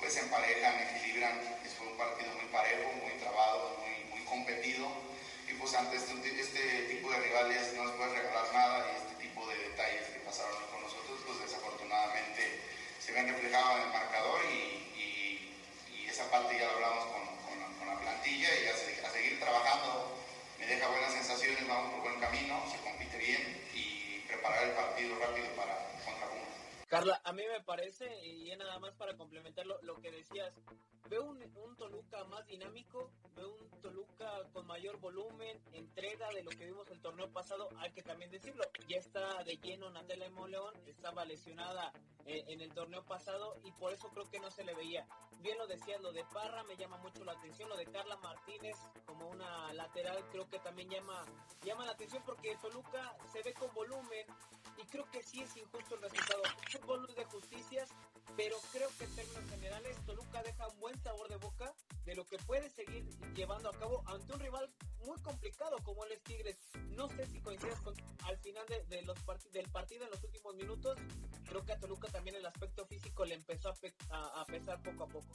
pues emparejan, equilibran. Fue un partido muy parejo, muy trabado, muy competido. Pues ante este, este tipo de rivales no nos puede regalar nada y este tipo de detalles que pasaron con nosotros pues desafortunadamente se ven reflejados en el marcador y, esa parte ya lo hablamos con, la plantilla y a seguir trabajando me deja buenas sensaciones, vamos por buen camino, se compite bien y preparar el partido rápido para contra Pumas. Carla, a mí me parece, y nada más para complementar lo, que decías, veo un, un, Toluca más dinámico, veo un Toluca con mayor volumen, entrega de lo que vimos el torneo pasado, hay que también decirlo, ya está de lleno Natalia Moleón, estaba lesionada eh, en el torneo pasado y por eso creo que no se le veía. Bien lo decías, lo de Parra me llama mucho la atención, lo de Carla Martínez como una lateral creo que también llama, llama la atención porque Toluca se ve con volumen y creo que sí es injusto el resultado. Fútbol de justicias, pero creo que en términos generales Toluca deja un buen sabor de boca de lo que puede seguir llevando a cabo ante un rival muy complicado como el es Tigres. No sé si coincides con al final de, los del partido en los últimos minutos, creo que a Toluca también el aspecto físico le empezó a, pesar poco a poco.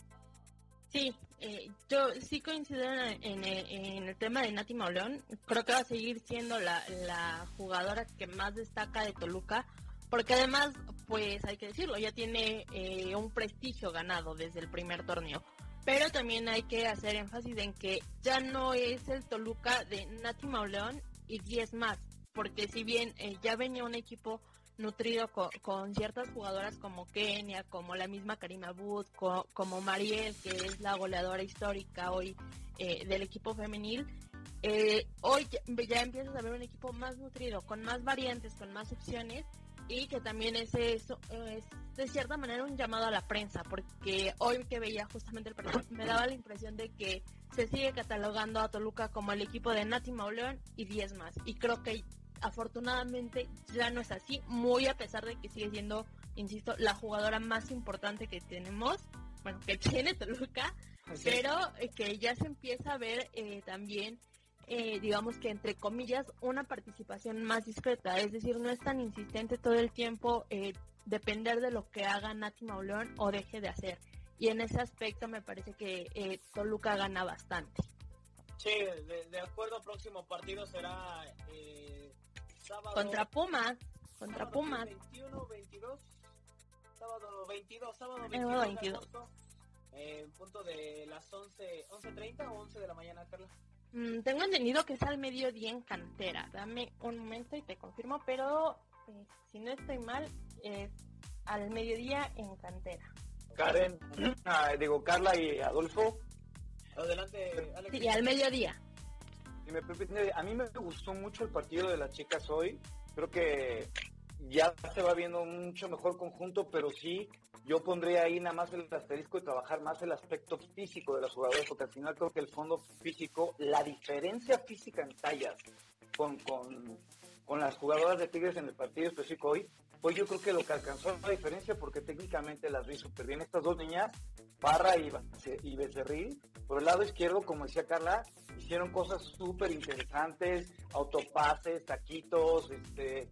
Sí, eh, yo sí coincido en, el tema de Nati Mauleón. Creo que va a seguir siendo la, jugadora que más destaca de Toluca, porque además, pues hay que decirlo, ya tiene eh, un prestigio ganado desde el primer torneo. Pero también hay que hacer énfasis en que ya no es el Toluca de Nati Mauleón y 10 más, porque si bien eh, ya venía un equipo nutrido con, ciertas jugadoras como Kenia, como la misma Karima Booth, como Mariel, que es la goleadora histórica hoy eh, del equipo femenil, hoy ya, empiezas a ver un equipo más nutrido, con más variantes, con más opciones y que también es eso, es de cierta manera un llamado a la prensa, porque hoy que veía justamente el partido me daba la impresión de que se sigue catalogando a Toluca como el equipo de Nati Mauleón y 10 más, y creo que afortunadamente ya no es así, muy a pesar de que sigue siendo, insisto, la jugadora más importante que tenemos, bueno, que [laughs] tiene Toluca, pero eh, que ya se empieza a ver eh, también, eh, digamos que entre comillas, una participación más discreta, es decir, no es tan insistente todo el tiempo depender de lo que haga Nati Mauleón o deje de hacer. Y en ese aspecto me parece que eh, Toluca gana bastante. Sí, de, acuerdo, próximo partido será eh, sábado. Contra Pumas. Contra Pumas. 21, 22. Sábado 22, sábado 22. 22. en punto de las 11, 11.30 o 11 de la mañana, Carla. Mm, tengo entendido que es al mediodía en cantera. Dame un momento y te confirmo, pero eh, si no estoy mal, es al mediodía en cantera. Karen, [clears throat] ah, digo Carla y Adolfo. Adelante, Alex. Sí, al mediodía. a mí me gustó mucho el partido de las chicas hoy. Creo que ya se va viendo mucho mejor conjunto, pero sí, yo pondría ahí nada más el asterisco de trabajar más el aspecto físico de las jugadoras, porque al final creo que el fondo físico, la diferencia física en tallas con, con, con las jugadoras de Tigres en el partido específico hoy, pues yo creo que lo que alcanzó la diferencia, porque técnicamente las vi súper bien. Estas dos niñas, Parra y, y Becerril, por el lado izquierdo, como decía Carla, hicieron cosas súper interesantes, autopases, taquitos, este,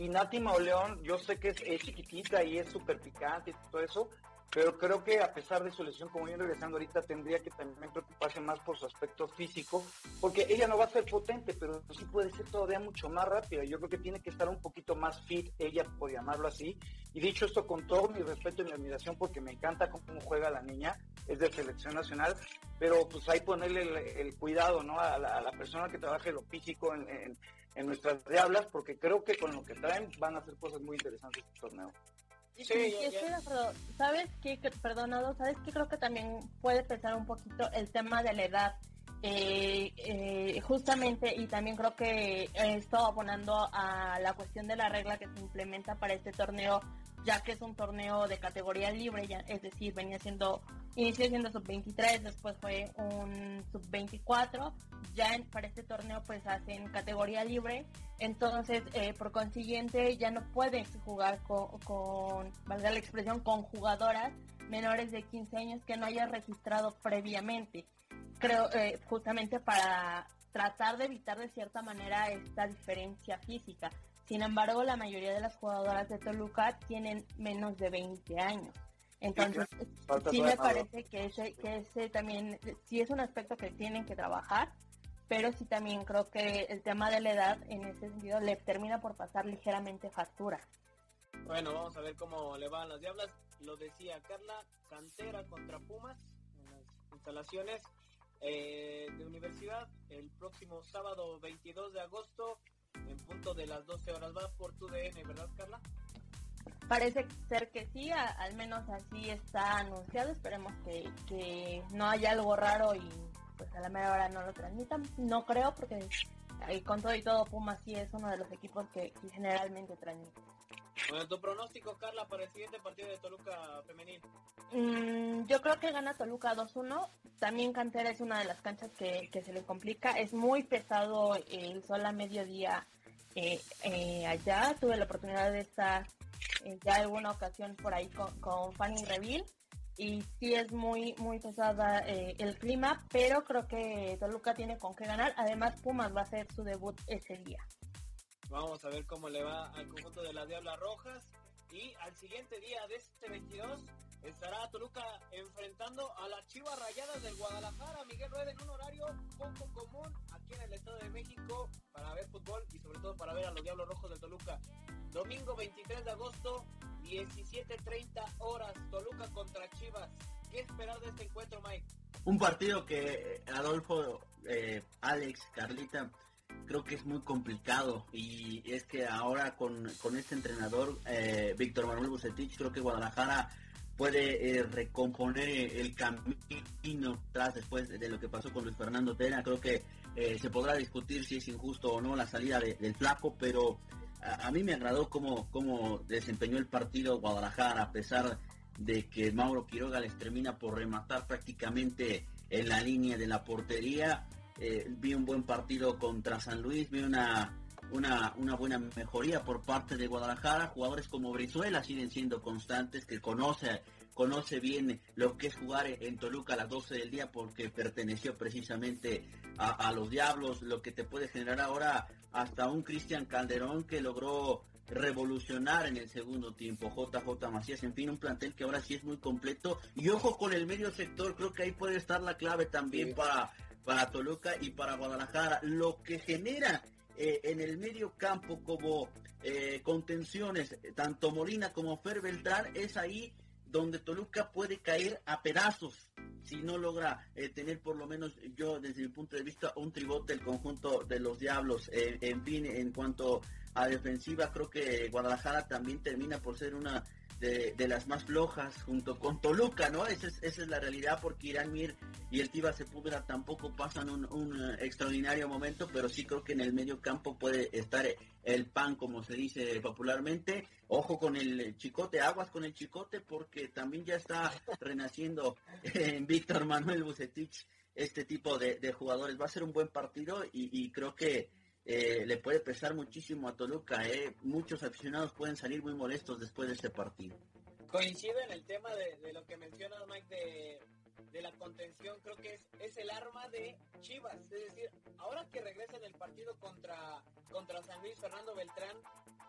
y Nati Mauleón, yo sé que es, chiquitita y es súper picante y todo eso, pero creo que a pesar de su lesión, como viene regresando ahorita, tendría que también preocuparse más por su aspecto físico, porque ella no va a ser potente, pero sí puede ser todavía mucho más rápida. Yo creo que tiene que estar un poquito más fit, ella por llamarlo así. Y dicho esto, con todo mi respeto y mi admiración, porque me encanta cómo juega la niña, es de selección nacional, pero pues hay ponerle el, cuidado, ¿no? A la, persona que trabaje lo físico en nuestras diablas, porque creo que con lo que traen van a hacer cosas muy interesantes este torneo. Sí, sí, ¿Sabes qué? Perdonado, ¿sabes qué? Creo que también puede pensar un poquito el tema de la edad. Eh, eh, justamente, y también creo que esto abonando a la cuestión de la regla que se implementa para este torneo, ya que es un torneo de categoría libre, ya, es decir, venía siendo Inició siendo sub-23, después fue un sub-24. Ya para este torneo pues hacen categoría libre. Entonces, eh, por consiguiente, ya no pueden jugar con, valga la expresión, con jugadoras menores de 15 años que no hayan registrado previamente. Creo, eh, justamente para tratar de evitar de cierta manera esta diferencia física. Sin embargo, la mayoría de las jugadoras de Toluca tienen menos de 20 años. Entonces, sí me parece que ese, que ese también, sí es un aspecto que tienen que trabajar, pero sí también creo que el tema de la edad en ese sentido le termina por pasar ligeramente factura. Bueno, vamos a ver cómo le van las diablas. Lo decía Carla, cantera contra Pumas en las instalaciones eh, de universidad el próximo sábado 22 de agosto en punto de las 12 horas. Va por tu DN, ¿verdad, Carla? Parece ser que sí, al menos así está anunciado. Esperemos que, no haya algo raro y pues a la mera hora no lo transmitan. No creo porque eh, con todo y todo Puma sí es uno de los equipos que, generalmente transmite. Bueno, tu pronóstico, Carla, para el siguiente partido de Toluca femenil. Mm, yo creo que gana Toluca 2-1. También Cantera es una de las canchas que, se le complica. Es muy pesado el sol a mediodía eh, eh, allá. Tuve la oportunidad de estar eh, ya alguna ocasión por ahí con, Fanny Reville y sí es muy muy pesada eh, el clima, pero creo que Toluca tiene con qué ganar. Además Pumas va a hacer su debut ese día. Vamos a ver cómo le va al conjunto de las Diablas Rojas y al siguiente día de este 22 estará Toluca enfrentando a las Chivas Rayadas del Guadalajara. Miguel Rueda en un horario poco común aquí en el Estado de México para ver fútbol y sobre todo para ver a los Diablos Rojos del Toluca. Domingo 23 de agosto, 17.30 horas, Toluca contra Chivas. ¿Qué esperar de este encuentro, Mike? Un partido que Adolfo, eh, Alex, Carlita, creo que es muy complicado y es que ahora con, este entrenador, eh, Víctor Manuel Bucetich, creo que Guadalajara puede eh, recomponer el camino tras después de lo que pasó con Luis Fernando Tena. Creo que se podrá discutir si es injusto o no la salida del flaco, pero a, mí me agradó cómo, cómo desempeñó el partido Guadalajara, a pesar de que Mauro Quiroga les termina por rematar prácticamente en la línea de la portería. Eh, vi un buen partido contra San Luis, vi una, una, una, buena mejoría por parte de Guadalajara. Jugadores como Brizuela siguen siendo constantes, que conoce, conoce bien lo que es jugar en Toluca a las 12 del día porque perteneció precisamente a, a los Diablos, lo que te puede generar ahora hasta un Cristian Calderón que logró revolucionar en el segundo tiempo. JJ Macías, en fin, un plantel que ahora sí es muy completo. Y ojo con el medio sector, creo que ahí puede estar la clave también para, para Toluca y para Guadalajara. Lo que genera eh, en el medio campo como eh, contenciones, tanto Molina como Fer Beltrán, es ahí donde Toluca puede caer a pedazos si no logra eh, tener por lo menos yo desde mi punto de vista un tribote el conjunto de los diablos en fin en cuanto a defensiva. Creo que Guadalajara también termina por ser una de, las más flojas junto con Toluca, ¿no? Esa es, esa es la realidad porque Irán Mir y el Tiva Sepúlveda tampoco pasan un, un, extraordinario momento, pero sí creo que en el medio campo puede estar el pan, como se dice popularmente. Ojo con el chicote, aguas con el chicote porque también ya está renaciendo [laughs] en Víctor Manuel Bucetich este tipo de, jugadores. Va a ser un buen partido y creo que eh, le puede pesar muchísimo a Toluca. Eh. Muchos aficionados pueden salir muy molestos después de este partido. Coincido en el tema de, lo que mencionas, Mike, de, de, la contención. Creo que es, es el arma de Chivas. Es decir, ahora que regresa en el partido contra, contra San Luis, Fernando Beltrán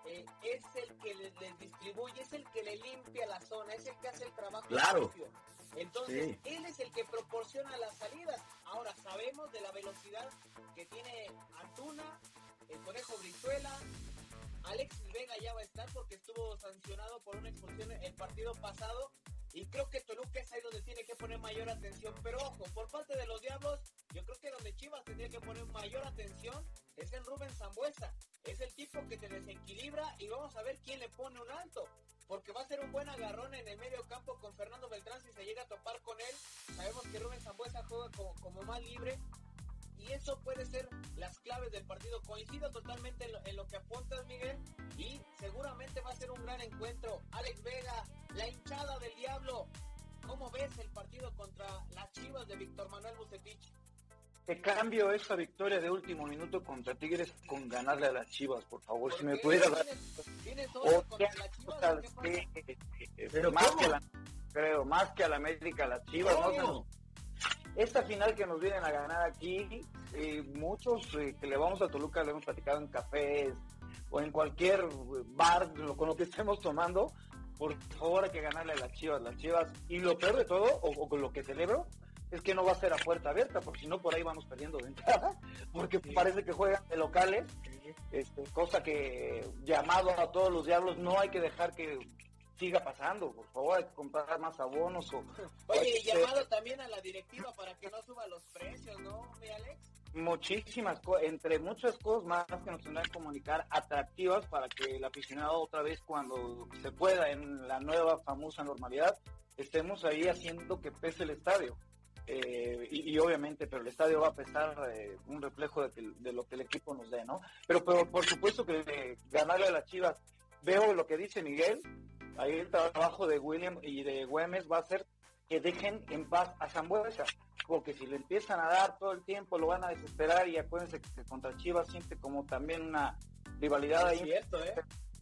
eh, es el que les, distribuye, es el que le limpia la zona, es el que hace el trabajo. Claro. Entonces, él es el que proporciona las salidas. Ahora sabemos de la velocidad que tiene Antuna, el Conejo Brizuela, Alexis Vega ya va a estar porque estuvo sancionado por una expulsión el partido pasado y creo que Toluca es ahí donde tiene que poner mayor atención. Pero ojo, por parte de los Diablos, yo creo que donde Chivas tendría que poner mayor atención es en Rubén Zambuesa. Es el tipo que te desequilibra y vamos a ver quién le pone un alto. Porque va a ser un buen agarrón en el medio campo con Fernando Beltrán si se llega a topar con él. Sabemos que Rubén Zambuesa juega como, como más libre y eso puede ser las claves del partido. Coincido totalmente en lo, que apuntas, Miguel, y seguramente va a ser un gran encuentro. Alex Vega, la hinchada del diablo. ¿Cómo ves el partido contra las Chivas de Víctor Manuel Bucetich? Te cambio esa victoria de último minuto contra Tigres con ganarle a las Chivas, por favor. Si me pudiera dar. ¿Tienes, contra las Chivas? pero más que la, creo, más que a la América, las Chivas. ¿no? Esta final que nos vienen a ganar aquí, eh, muchos eh, que le vamos a Toluca, le hemos platicado en cafés o en cualquier bar con lo que estemos tomando, por favor hay que ganarle a las chivas, las chivas. Y lo peor de todo, o, con lo que celebro, es que no va a ser a puerta abierta, porque si no por ahí vamos perdiendo de entrada, [laughs] porque parece que juegan de locales, este, cosa que llamado a todos los diablos, no hay que dejar que siga pasando. Por favor, hay que comprar más abonos. O, Oye, y llamado también a la directiva para que no suba los precios, ¿no, mi Alex? Muchísimas cosas, entre muchas cosas más que nos tendrán que comunicar atractivas para que el aficionado otra vez cuando se pueda en la nueva famosa normalidad estemos ahí haciendo que pese el estadio. Eh, y, obviamente, pero el estadio va a pesar eh, un reflejo de, de, lo que el equipo nos dé, ¿no? Pero, pero por supuesto que eh, ganarle a las Chivas, veo lo que dice Miguel, ahí el trabajo de William y de Güemes va a ser que dejen en paz a Zambuesa, porque si le empiezan a dar todo el tiempo lo van a desesperar y acuérdense que contra Chivas siente como también una rivalidad ahí. Cierto, ¿eh?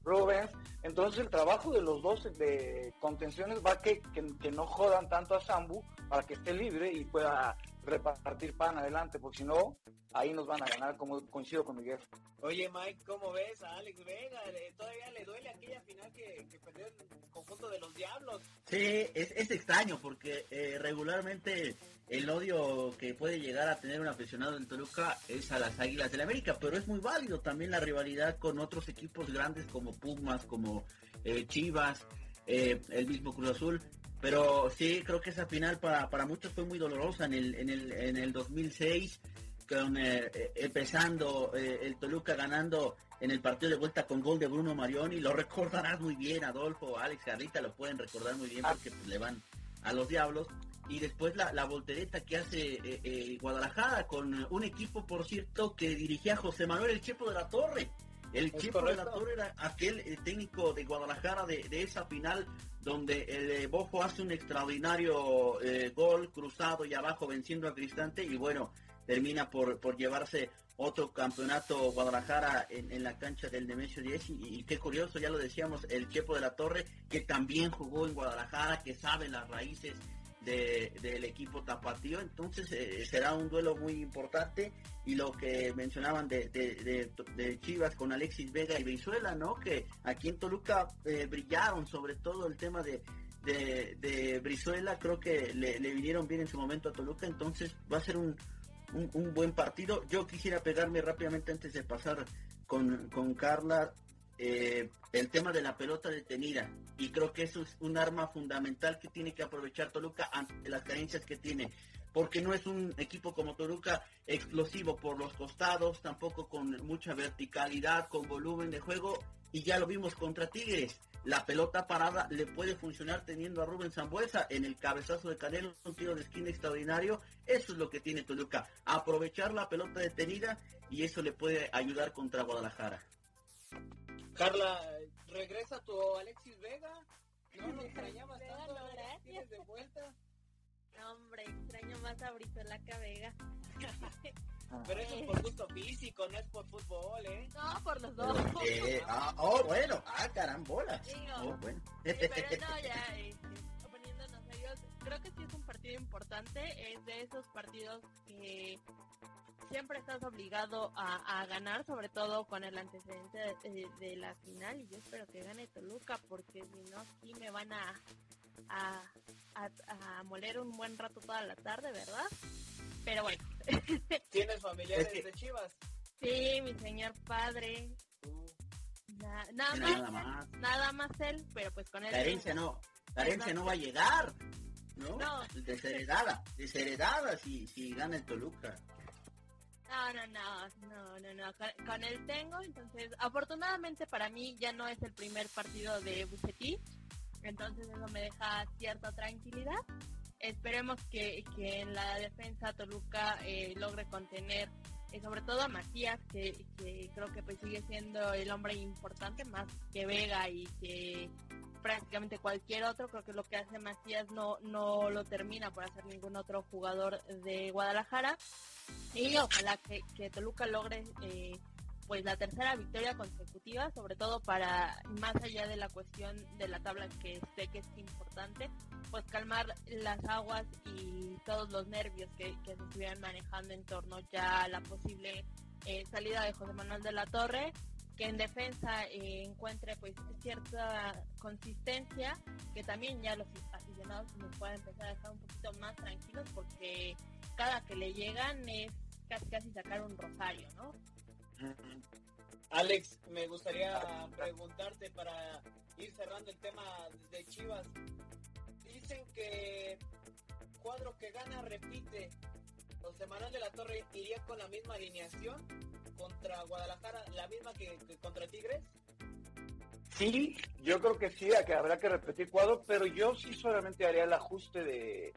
Rubens, entonces el trabajo de los dos de contenciones va que, que, que no jodan tanto a Zambu para que esté libre y pueda repartir pan adelante, porque si no, ahí nos van a ganar, como coincido con Miguel. Oye, Mike, ¿cómo ves a Alex Vega? ¿Todavía le duele aquella final que, perdió el conjunto de los Diablos? Sí, es, extraño porque eh, regularmente el odio que puede llegar a tener un aficionado en Toluca es a las Águilas del la América, pero es muy válido también la rivalidad con otros equipos grandes como Pumas, como eh, Chivas, eh, el mismo Cruz Azul. Pero sí, creo que esa final para, para muchos fue muy dolorosa en el, en el, en el 2006, con, eh, eh, empezando eh, el Toluca ganando en el partido de vuelta con gol de Bruno Marioni. Lo recordarás muy bien, Adolfo, Alex Garrita lo pueden recordar muy bien porque pues, le van a los diablos. Y después la, la voltereta que hace Guadalajara con un equipo, por cierto, que dirigía José Manuel El Chepo de la Torre. El Chepo de la Torre era aquel técnico de Guadalajara de, de esa final donde el eh, Bojo hace un extraordinario eh, gol cruzado y abajo venciendo a Cristante y bueno, termina por, por llevarse otro campeonato Guadalajara en, la cancha del Nemesio 10 y, qué curioso, ya lo decíamos, el Chepo de la Torre que también jugó en Guadalajara, que sabe las raíces del equipo tapatío, entonces eh, será un duelo muy importante y lo que mencionaban de, de, Chivas con Alexis Vega y Brizuela, ¿no? Que aquí en Toluca eh, brillaron sobre todo el tema de, de, Brizuela, creo que le, vinieron bien en su momento a Toluca, entonces va a ser un, un, buen partido. Yo quisiera pegarme rápidamente antes de pasar con, con Carla eh, el tema de la pelota detenida. Y creo que eso es un arma fundamental que tiene que aprovechar Toluca ante las carencias que tiene. Porque no es un equipo como Toluca explosivo por los costados, tampoco con mucha verticalidad, con volumen de juego. Y ya lo vimos contra Tigres. La pelota parada le puede funcionar teniendo a Rubén Zambuesa en el cabezazo de Canelo, un tiro de esquina extraordinario. Eso es lo que tiene Toluca. Aprovechar la pelota detenida y eso le puede ayudar contra Guadalajara. Carla, regresa tu Alexis Vega. No lo extrañabas tanto. ¿Tienes de vuelta? No, hombre, extraño más a Brisolaca Vega. [laughs] Pero eso es por gusto físico, no es por fútbol, ¿eh? No, por los dos. Eh, ah, oh, bueno, ah, carambola. oh, bueno. pero no, ya, este, creo que sí es un partido importante. Es de esos partidos que siempre estás obligado a, ganar, sobre todo con el antecedente de, la final. Y yo espero que gane Toluca, porque si no, sí me van a, a, moler un buen rato toda la tarde, ¿verdad? Pero bueno. [laughs] ¿Tienes familiares de Chivas? Sí, mi señor padre. nada, más, nada, más, él, pero pues con él. La herencia no, la herencia no va a llegar. ¿No? no. Desheredada, desheredada si, si gana el Toluca. No, no, no, no, no, Con, él tengo, entonces, afortunadamente para mí ya no es el primer partido de Bucetí, entonces eso me deja cierta tranquilidad. Esperemos que, en la defensa Toluca eh, logre contener eh, sobre todo a Matías, que, creo que pues sigue siendo el hombre importante, más que Vega y que prácticamente cualquier otro, creo que lo que hace Matías no, no lo termina por hacer ningún otro jugador de Guadalajara. Y ojalá que, que Toluca logre eh, pues la tercera victoria consecutiva, sobre todo para, más allá de la cuestión de la tabla que sé que es importante, pues calmar las aguas y todos los nervios que, se estuvieran manejando en torno ya a la posible eh, salida de José Manuel de la Torre, que en defensa eh, encuentre pues cierta consistencia, que también ya los aficionados nos pueden empezar a estar un poquito más tranquilos porque cada que le llegan es casi casi sacar un rosario, ¿no? Alex, me gustaría preguntarte para ir cerrando el tema de Chivas. Dicen que cuadro que gana repite. José Manuel de la Torre iría con la misma alineación contra Guadalajara, la misma que, contra Tigres. Sí, yo creo que sí, que habrá que repetir cuadro, pero yo sí solamente haría el ajuste de,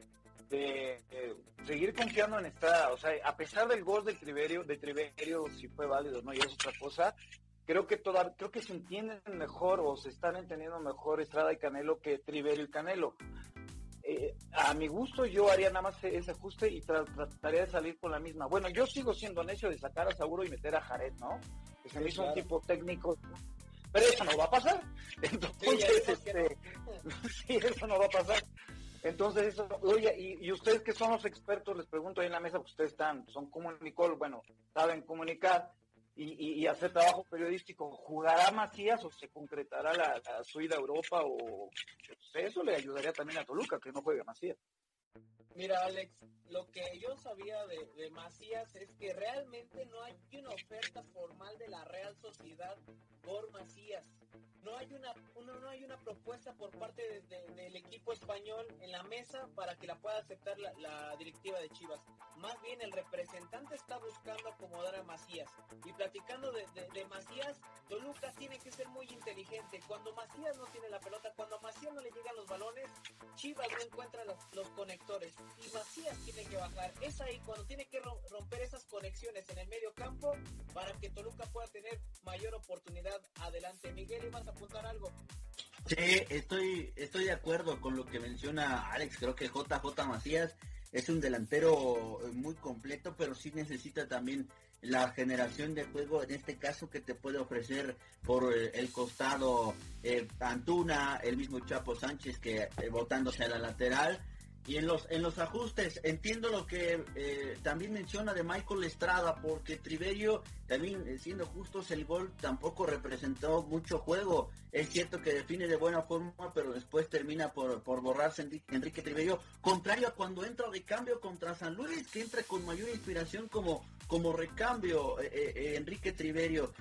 de, seguir confiando en esta, o sea, a pesar del gol de Triverio, de Triverio si fue válido, ¿no? Y es otra cosa, creo que toda, creo que se entienden mejor o se están entendiendo mejor Estrada y Canelo que Triverio y Canelo. Eh, a mi gusto yo haría nada más ese ajuste y trataría de salir con la misma. Bueno, yo sigo siendo necio de sacar a Sauro y meter a Jared, ¿no? Que se me hizo un tipo técnico pero eso no va a pasar. Entonces, este, [laughs] sí, eso no va a pasar. Entonces, eso, oye, y, ustedes que son los expertos, les pregunto ahí en la mesa, pues ustedes están, son comunicólogos, bueno, saben comunicar y, hacer trabajo periodístico. ¿Jugará Macías o se concretará la, ida a Europa? o pues, Eso le ayudaría también a Toluca, que no juegue Macías. Mira, Alex, lo que yo sabía de, de, Macías es que realmente no hay una oferta formal de la Real Sociedad por Macías no hay una, no hay una propuesta por parte del equipo español en la mesa para que la pueda aceptar la, directiva de Chivas. Más bien el representante está buscando acomodar a Macías. Y platicando de, Macías, Toluca tiene que ser muy inteligente. Cuando Macías no tiene la pelota, cuando a Macías no le llegan los balones, Chivas no encuentra los, los conectores. Y Macías tiene que bajar. Es ahí cuando tiene que romper esas conexiones en el medio campo para que Toluca pueda tener mayor oportunidad adelante. Miguel, ¿ibas a Sí, estoy, estoy de acuerdo con lo que menciona Alex. Creo que JJ Macías es un delantero muy completo, pero sí necesita también la generación de juego, en este caso que te puede ofrecer por el costado eh, Antuna, el mismo Chapo Sánchez que eh, botándose a la lateral Y en los, en los ajustes, entiendo lo que eh, también menciona de Michael Estrada, porque Triverio, también eh, siendo justos, el gol tampoco representó mucho juego. Es cierto que define de buena forma, pero después termina por, por borrarse Enrique, Enrique Triverio, contrario a cuando entra de cambio contra San Luis, que entra con mayor inspiración como, como recambio eh, Enrique Triverio.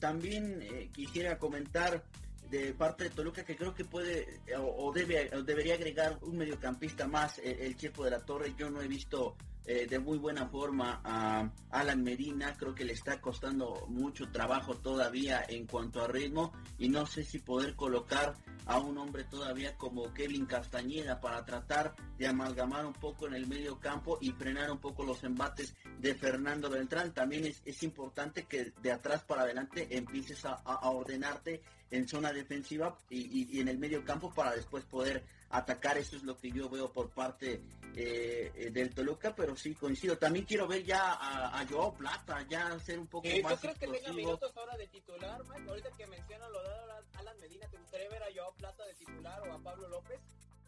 también quisiera comentar de parte de Toluca que creo que puede o, debe debería agregar un mediocampista más el, el Chepo de la Torre. Yo no he visto eh, de muy buena forma a Alan Medina. Creo que le está costando mucho trabajo todavía en cuanto a ritmo y no sé si poder colocar a un hombre todavía como Kevin Castañeda para tratar de amalgamar un poco en el medio campo y frenar un poco los embates de Fernando Beltrán. También es, importante que de atrás para adelante empieces a, ordenarte en zona defensiva y, y en el medio campo para después poder atacar. Eso es lo que yo veo por parte eh, eh, del Toluca, pero sí coincido. También quiero ver ya a, a Joao Plata, ya ser un poco más. ¿Tú crees que tenga minutos ahora de titular, Mike? Ahorita que mencionan lo de Alan Medina, ¿te gustaría ver a Joao Plata de titular o a Pablo López?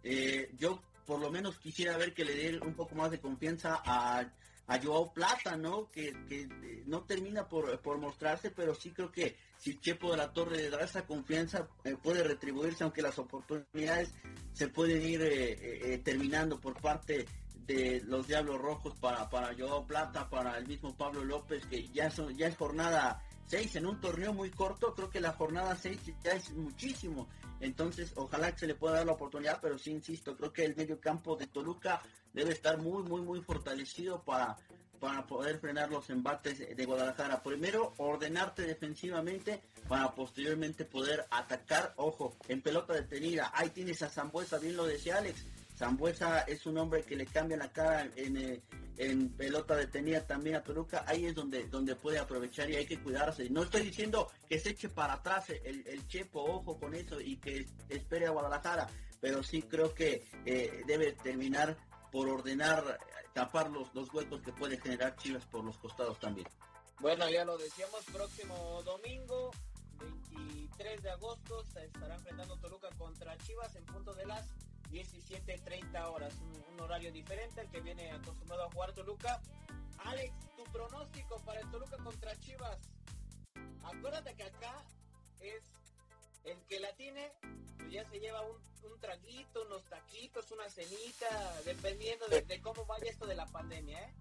Eh, yo por lo menos quisiera ver que le dé un poco más de confianza a, a Joao Plata, ¿no? Que, que no termina por, por mostrarse, pero sí creo que si Chepo de la Torre da esa confianza, eh, puede retribuirse, aunque las oportunidades se pueden ir eh, eh, terminando por parte de los Diablos Rojos para, para Joao Plata, para el mismo Pablo López, que ya, son, ya es jornada 6 en un torneo muy corto, creo que la jornada 6 ya es muchísimo. Entonces, ojalá que se le pueda dar la oportunidad, pero sí insisto, creo que el medio campo de Toluca debe estar muy, muy, muy fortalecido para para poder frenar los embates de Guadalajara. Primero, ordenarte defensivamente para posteriormente poder atacar. Ojo, en pelota detenida. Ahí tienes a Zambuesa, bien lo decía Alex. Zambuesa es un hombre que le cambia la cara en, eh, en, pelota detenida también a Toluca. Ahí es donde, donde puede aprovechar y hay que cuidarse. No estoy diciendo que se eche para atrás el, el Chepo, ojo con eso, y que espere a Guadalajara. Pero sí creo que eh, debe terminar por ordenar tapar los, los huecos que puede generar Chivas por los costados también. Bueno, ya lo decíamos, próximo domingo, 23 de agosto, se estará enfrentando Toluca contra Chivas en punto de las 17.30 horas, un, horario diferente al que viene acostumbrado a jugar Toluca. Alex, tu pronóstico para el Toluca contra Chivas. Acuérdate que acá es el que la tiene, pues ya se lleva un, un traguito, unos taquitos, una cenita, dependiendo de, cómo vaya esto de la pandemia, ¿eh?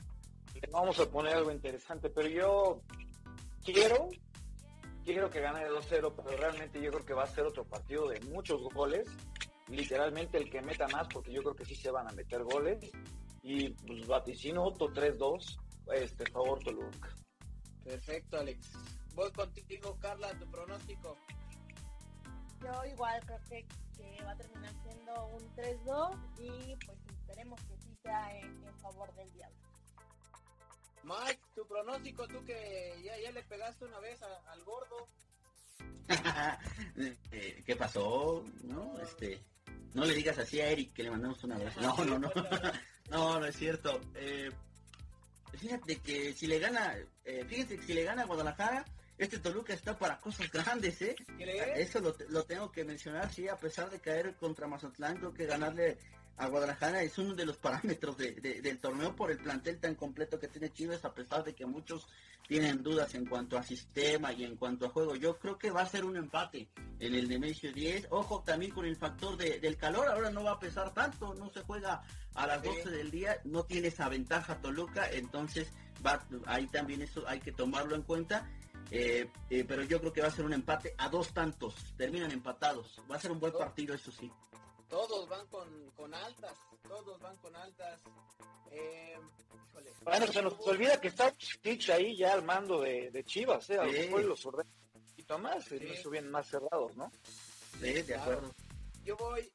Vamos a poner algo interesante, pero yo quiero, quiero que gane 2-0, pero realmente yo creo que va a ser otro partido de muchos goles, literalmente el que meta más, porque yo creo que sí se van a meter goles, y pues vaticino otro 3-2, este, favor Toluca. Perfecto, Alex. Voy contigo, Carla, tu pronóstico. Yo igual creo que, va a terminar siendo un 3-2 y pues esperemos que sí sea en, favor del diablo. Mike, tu pronóstico, tú que ya, ya le pegaste una vez al gordo. [laughs] ¿Qué pasó? No, este, no le digas así a Eric que le mandamos una vez. No, no, no. [laughs] no, no es cierto. Eh, fíjate que si le gana, eh, fíjate que si le gana a Guadalajara, este Toluca está para cosas grandes, ¿eh? Eso lo, tengo que mencionar, sí, a pesar de caer contra Mazatlán, creo que ganarle a Guadalajara es uno de los parámetros del torneo por el plantel tan completo que tiene Chivas, a pesar de que muchos tienen dudas en cuanto a sistema y en cuanto a juego. Yo creo que va a ser un empate en el Nemesio 10. Ojo también con el factor del calor, ahora no va a pesar tanto, no se juega a las 12 del día, no tiene esa ventaja Toluca, entonces va, ahí también eso hay que tomarlo en cuenta eh, eh, pero yo creo que va a ser un empate a dos tantos. Terminan empatados. Va a ser un buen partido, eso sí. Todos van con, altas. Todos van con altas. Eh, bueno, se nos olvida que está Stitch ahí ya al mando de, Chivas. ¿eh? A lo los ordena un poquito más. Sí. bien más cerrados, ¿no? Sí, de acuerdo. Yo voy.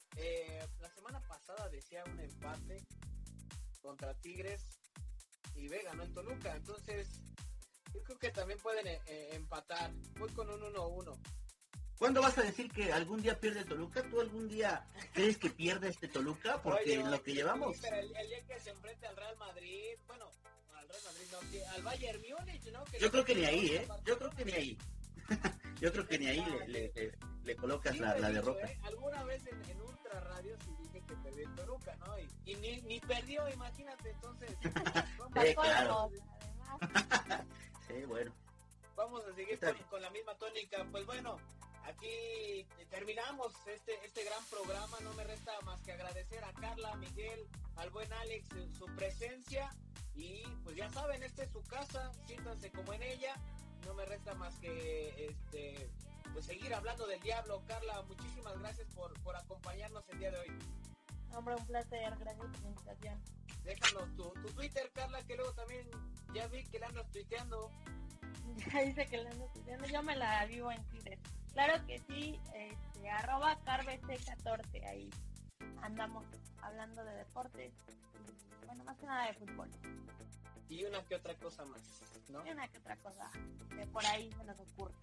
la semana pasada decía un empate contra Tigres y Vega, ¿no? En Toluca. Entonces yo creo que también pueden eh, eh, empatar. Voy con un 1-1. ¿Cuándo vas a decir que algún día pierde Toluca? ¿Tú algún día crees que pierde este Toluca? Porque en lo que llevamos... pero el, día que se enfrente al Real Madrid, bueno, al Real Madrid no, al Bayern Múnich, ¿no? Yo creo que ni ahí, ¿eh? Yo creo que ni ahí. Yo creo que ni ahí le, le, le, colocas la, la derrota. ¿eh? Alguna vez en, en Ultra Radio sí dije que perdió el Toluca, ¿no? Y, y ni, ni, perdió, imagínate, entonces. [laughs] sí, claro. [laughs] sí, bueno. Vamos a seguir con, con, la misma tónica. Pues bueno, aquí terminamos este, este gran programa. No me resta más que agradecer a Carla, a Miguel, al buen Alex su presencia. Y pues ya saben, esta es su casa, siéntanse como en ella. No me resta más que este pues seguir hablando del diablo. Carla, muchísimas gracias por, por acompañarnos el día de hoy. Hombre, un placer, gracias por la invitación. Déjanos tu, tu Twitter, Carla, que luego también ya vi que la andas tuiteando. [laughs] Ya dice que la ando tuiteando, yo me la vivo en Twitter. Claro que sí, este, arroba carvc14, ahí andamos hablando de deportes y bueno, más que nada de fútbol. Y una que otra cosa más, ¿no? Y una que otra cosa que por ahí se nos ocurre.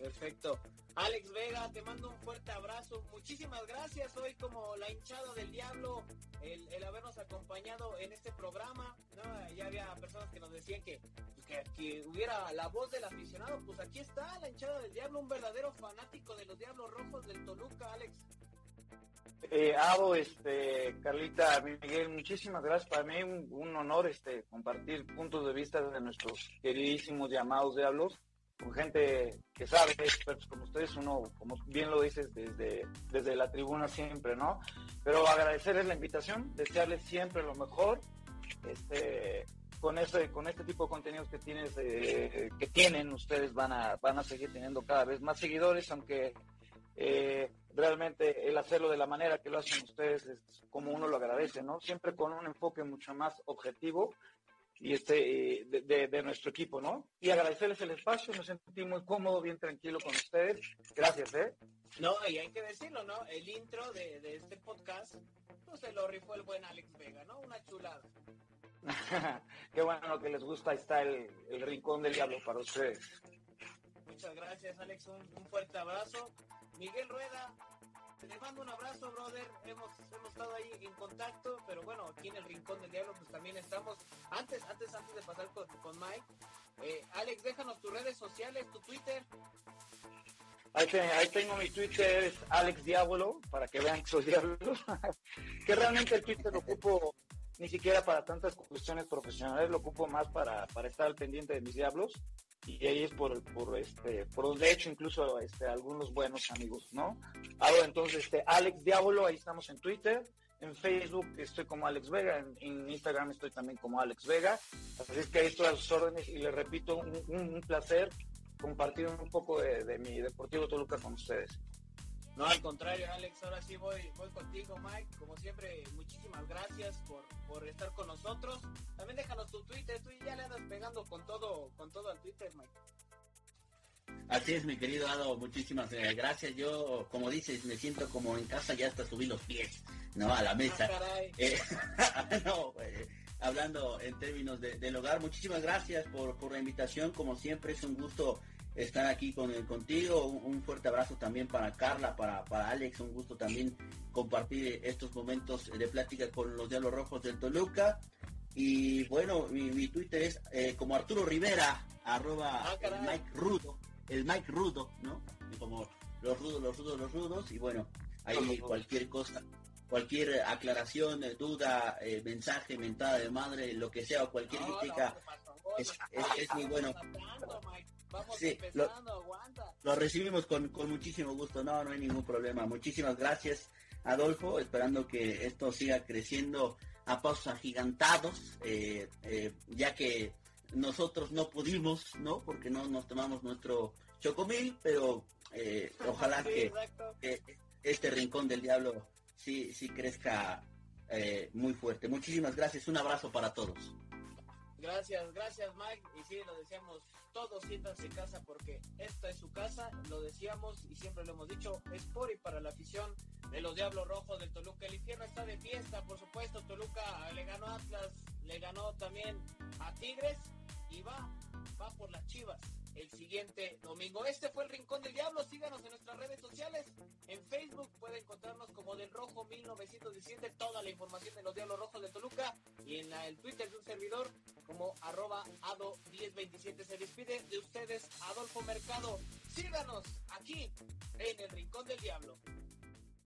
Perfecto. Alex Vega, te mando un fuerte abrazo. Muchísimas gracias hoy como la hinchada del diablo, el, el habernos acompañado en este programa. Ya había personas que nos decían que, que, que, hubiera la voz del aficionado. Pues aquí está la hinchada del diablo, un verdadero fanático de los Diablos Rojos del Toluca, Alex. Eh, Ado, este, Carlita, Miguel, muchísimas gracias. Para mí un, un honor este, compartir puntos de vista de nuestros queridísimos llamados diablos con gente que sabe, expertos como ustedes, uno, como bien lo dices, desde, desde la tribuna siempre, ¿no? Pero agradecerles la invitación, desearles siempre lo mejor, este, con este, con este tipo de contenidos que tienes, eh, que tienen, ustedes van a, van a seguir teniendo cada vez más seguidores, aunque eh, realmente el hacerlo de la manera que lo hacen ustedes es como uno lo agradece, ¿no? Siempre con un enfoque mucho más objetivo y este de, de, de, nuestro equipo, ¿no? Y agradecerles el espacio, me sentí muy cómodo, bien tranquilo con ustedes. Gracias, ¿eh? No, y hay que decirlo, ¿no? El intro de, de este podcast, pues se lo rifó el buen Alex Vega, ¿no? Una chulada. [laughs] Qué bueno que les gusta, ahí está el, el rincón del diablo para ustedes. Muchas gracias, Alex, un, un fuerte abrazo. Miguel Rueda, te mando un abrazo, brother. Hemos, hemos estado ahí en contacto, pero bueno, aquí en el Rincón del Diablo, pues también estamos. Antes, antes, antes de pasar con, con Mike, eh, Alex, déjanos tus redes sociales, tu Twitter. Ahí, ahí, tengo mi Twitter, es Alex Diablo, para que vean que soy Diablo. [laughs] que realmente el Twitter lo ocupo ni siquiera para tantas cuestiones profesionales, lo ocupo más para, para estar al pendiente de mis diablos y ahí es por, por este por donde he hecho incluso este algunos buenos amigos no ahora entonces este Alex Diablo ahí estamos en Twitter en Facebook estoy como Alex Vega en, en, Instagram estoy también como Alex Vega así es que ahí estoy a sus órdenes y les repito un, un, un placer compartir un poco de, de, mi Deportivo Toluca con ustedes no, al contrario, Alex, ahora sí voy, voy contigo, Mike. Como siempre, muchísimas gracias por, por estar con nosotros. También déjanos tu Twitter, tú ya le andas pegando con todo, con todo al Twitter, Mike. Así es, mi querido Ado, muchísimas eh, gracias. Yo, como dices, me siento como en casa, ya hasta subí los pies, ¿no? A la mesa. Ah, eh, [laughs] no, eh, hablando en términos de, del hogar, muchísimas gracias por, por la invitación. Como siempre, es un gusto estar aquí con contigo. Un, un, fuerte abrazo también para Carla, para, para Alex. Un gusto también compartir estos momentos de plática con los Diablos Rojos del Toluca. Y bueno, mi, mi Twitter es eh, como Arturo Rivera, arroba ah, el Mike Rudo, el Mike Rudo, ¿no? Como los rudos, los rudos, los rudos. Y bueno, ahí cualquier cosa, cualquier aclaración, duda, eh, mensaje, mentada de madre, lo que sea, o cualquier no, crítica, no, es, es, es, muy bueno. Vamos sí, empezando, lo, aguanta. lo, recibimos con, con, muchísimo gusto, no, no hay ningún problema. Muchísimas gracias, Adolfo, esperando que esto siga creciendo a pasos agigantados, eh, eh, ya que nosotros no pudimos, ¿no? Porque no nos tomamos nuestro chocomil, pero eh, [laughs] ojalá sí, que, que, este rincón del diablo sí, sí crezca eh, muy fuerte. Muchísimas gracias, un abrazo para todos. Gracias, gracias Mike. Y sí, lo decíamos, todos siéntanse en casa porque esta es su casa, lo decíamos y siempre lo hemos dicho, es por y para la afición de los Diablos Rojos del Toluca. El infierno está de fiesta, por supuesto, Toluca le ganó a Atlas, le ganó también a Tigres y va, va por las Chivas el siguiente domingo. Este fue el Rincón del Diablo. Síganos en nuestras redes sociales. En Facebook puede encontrarnos como del Rojo 1917 toda la información de los Diablos Rojos de Toluca y en la, el Twitter de un servidor como arroba ado1027. Se despide de ustedes Adolfo Mercado. Síganos aquí en el Rincón del Diablo.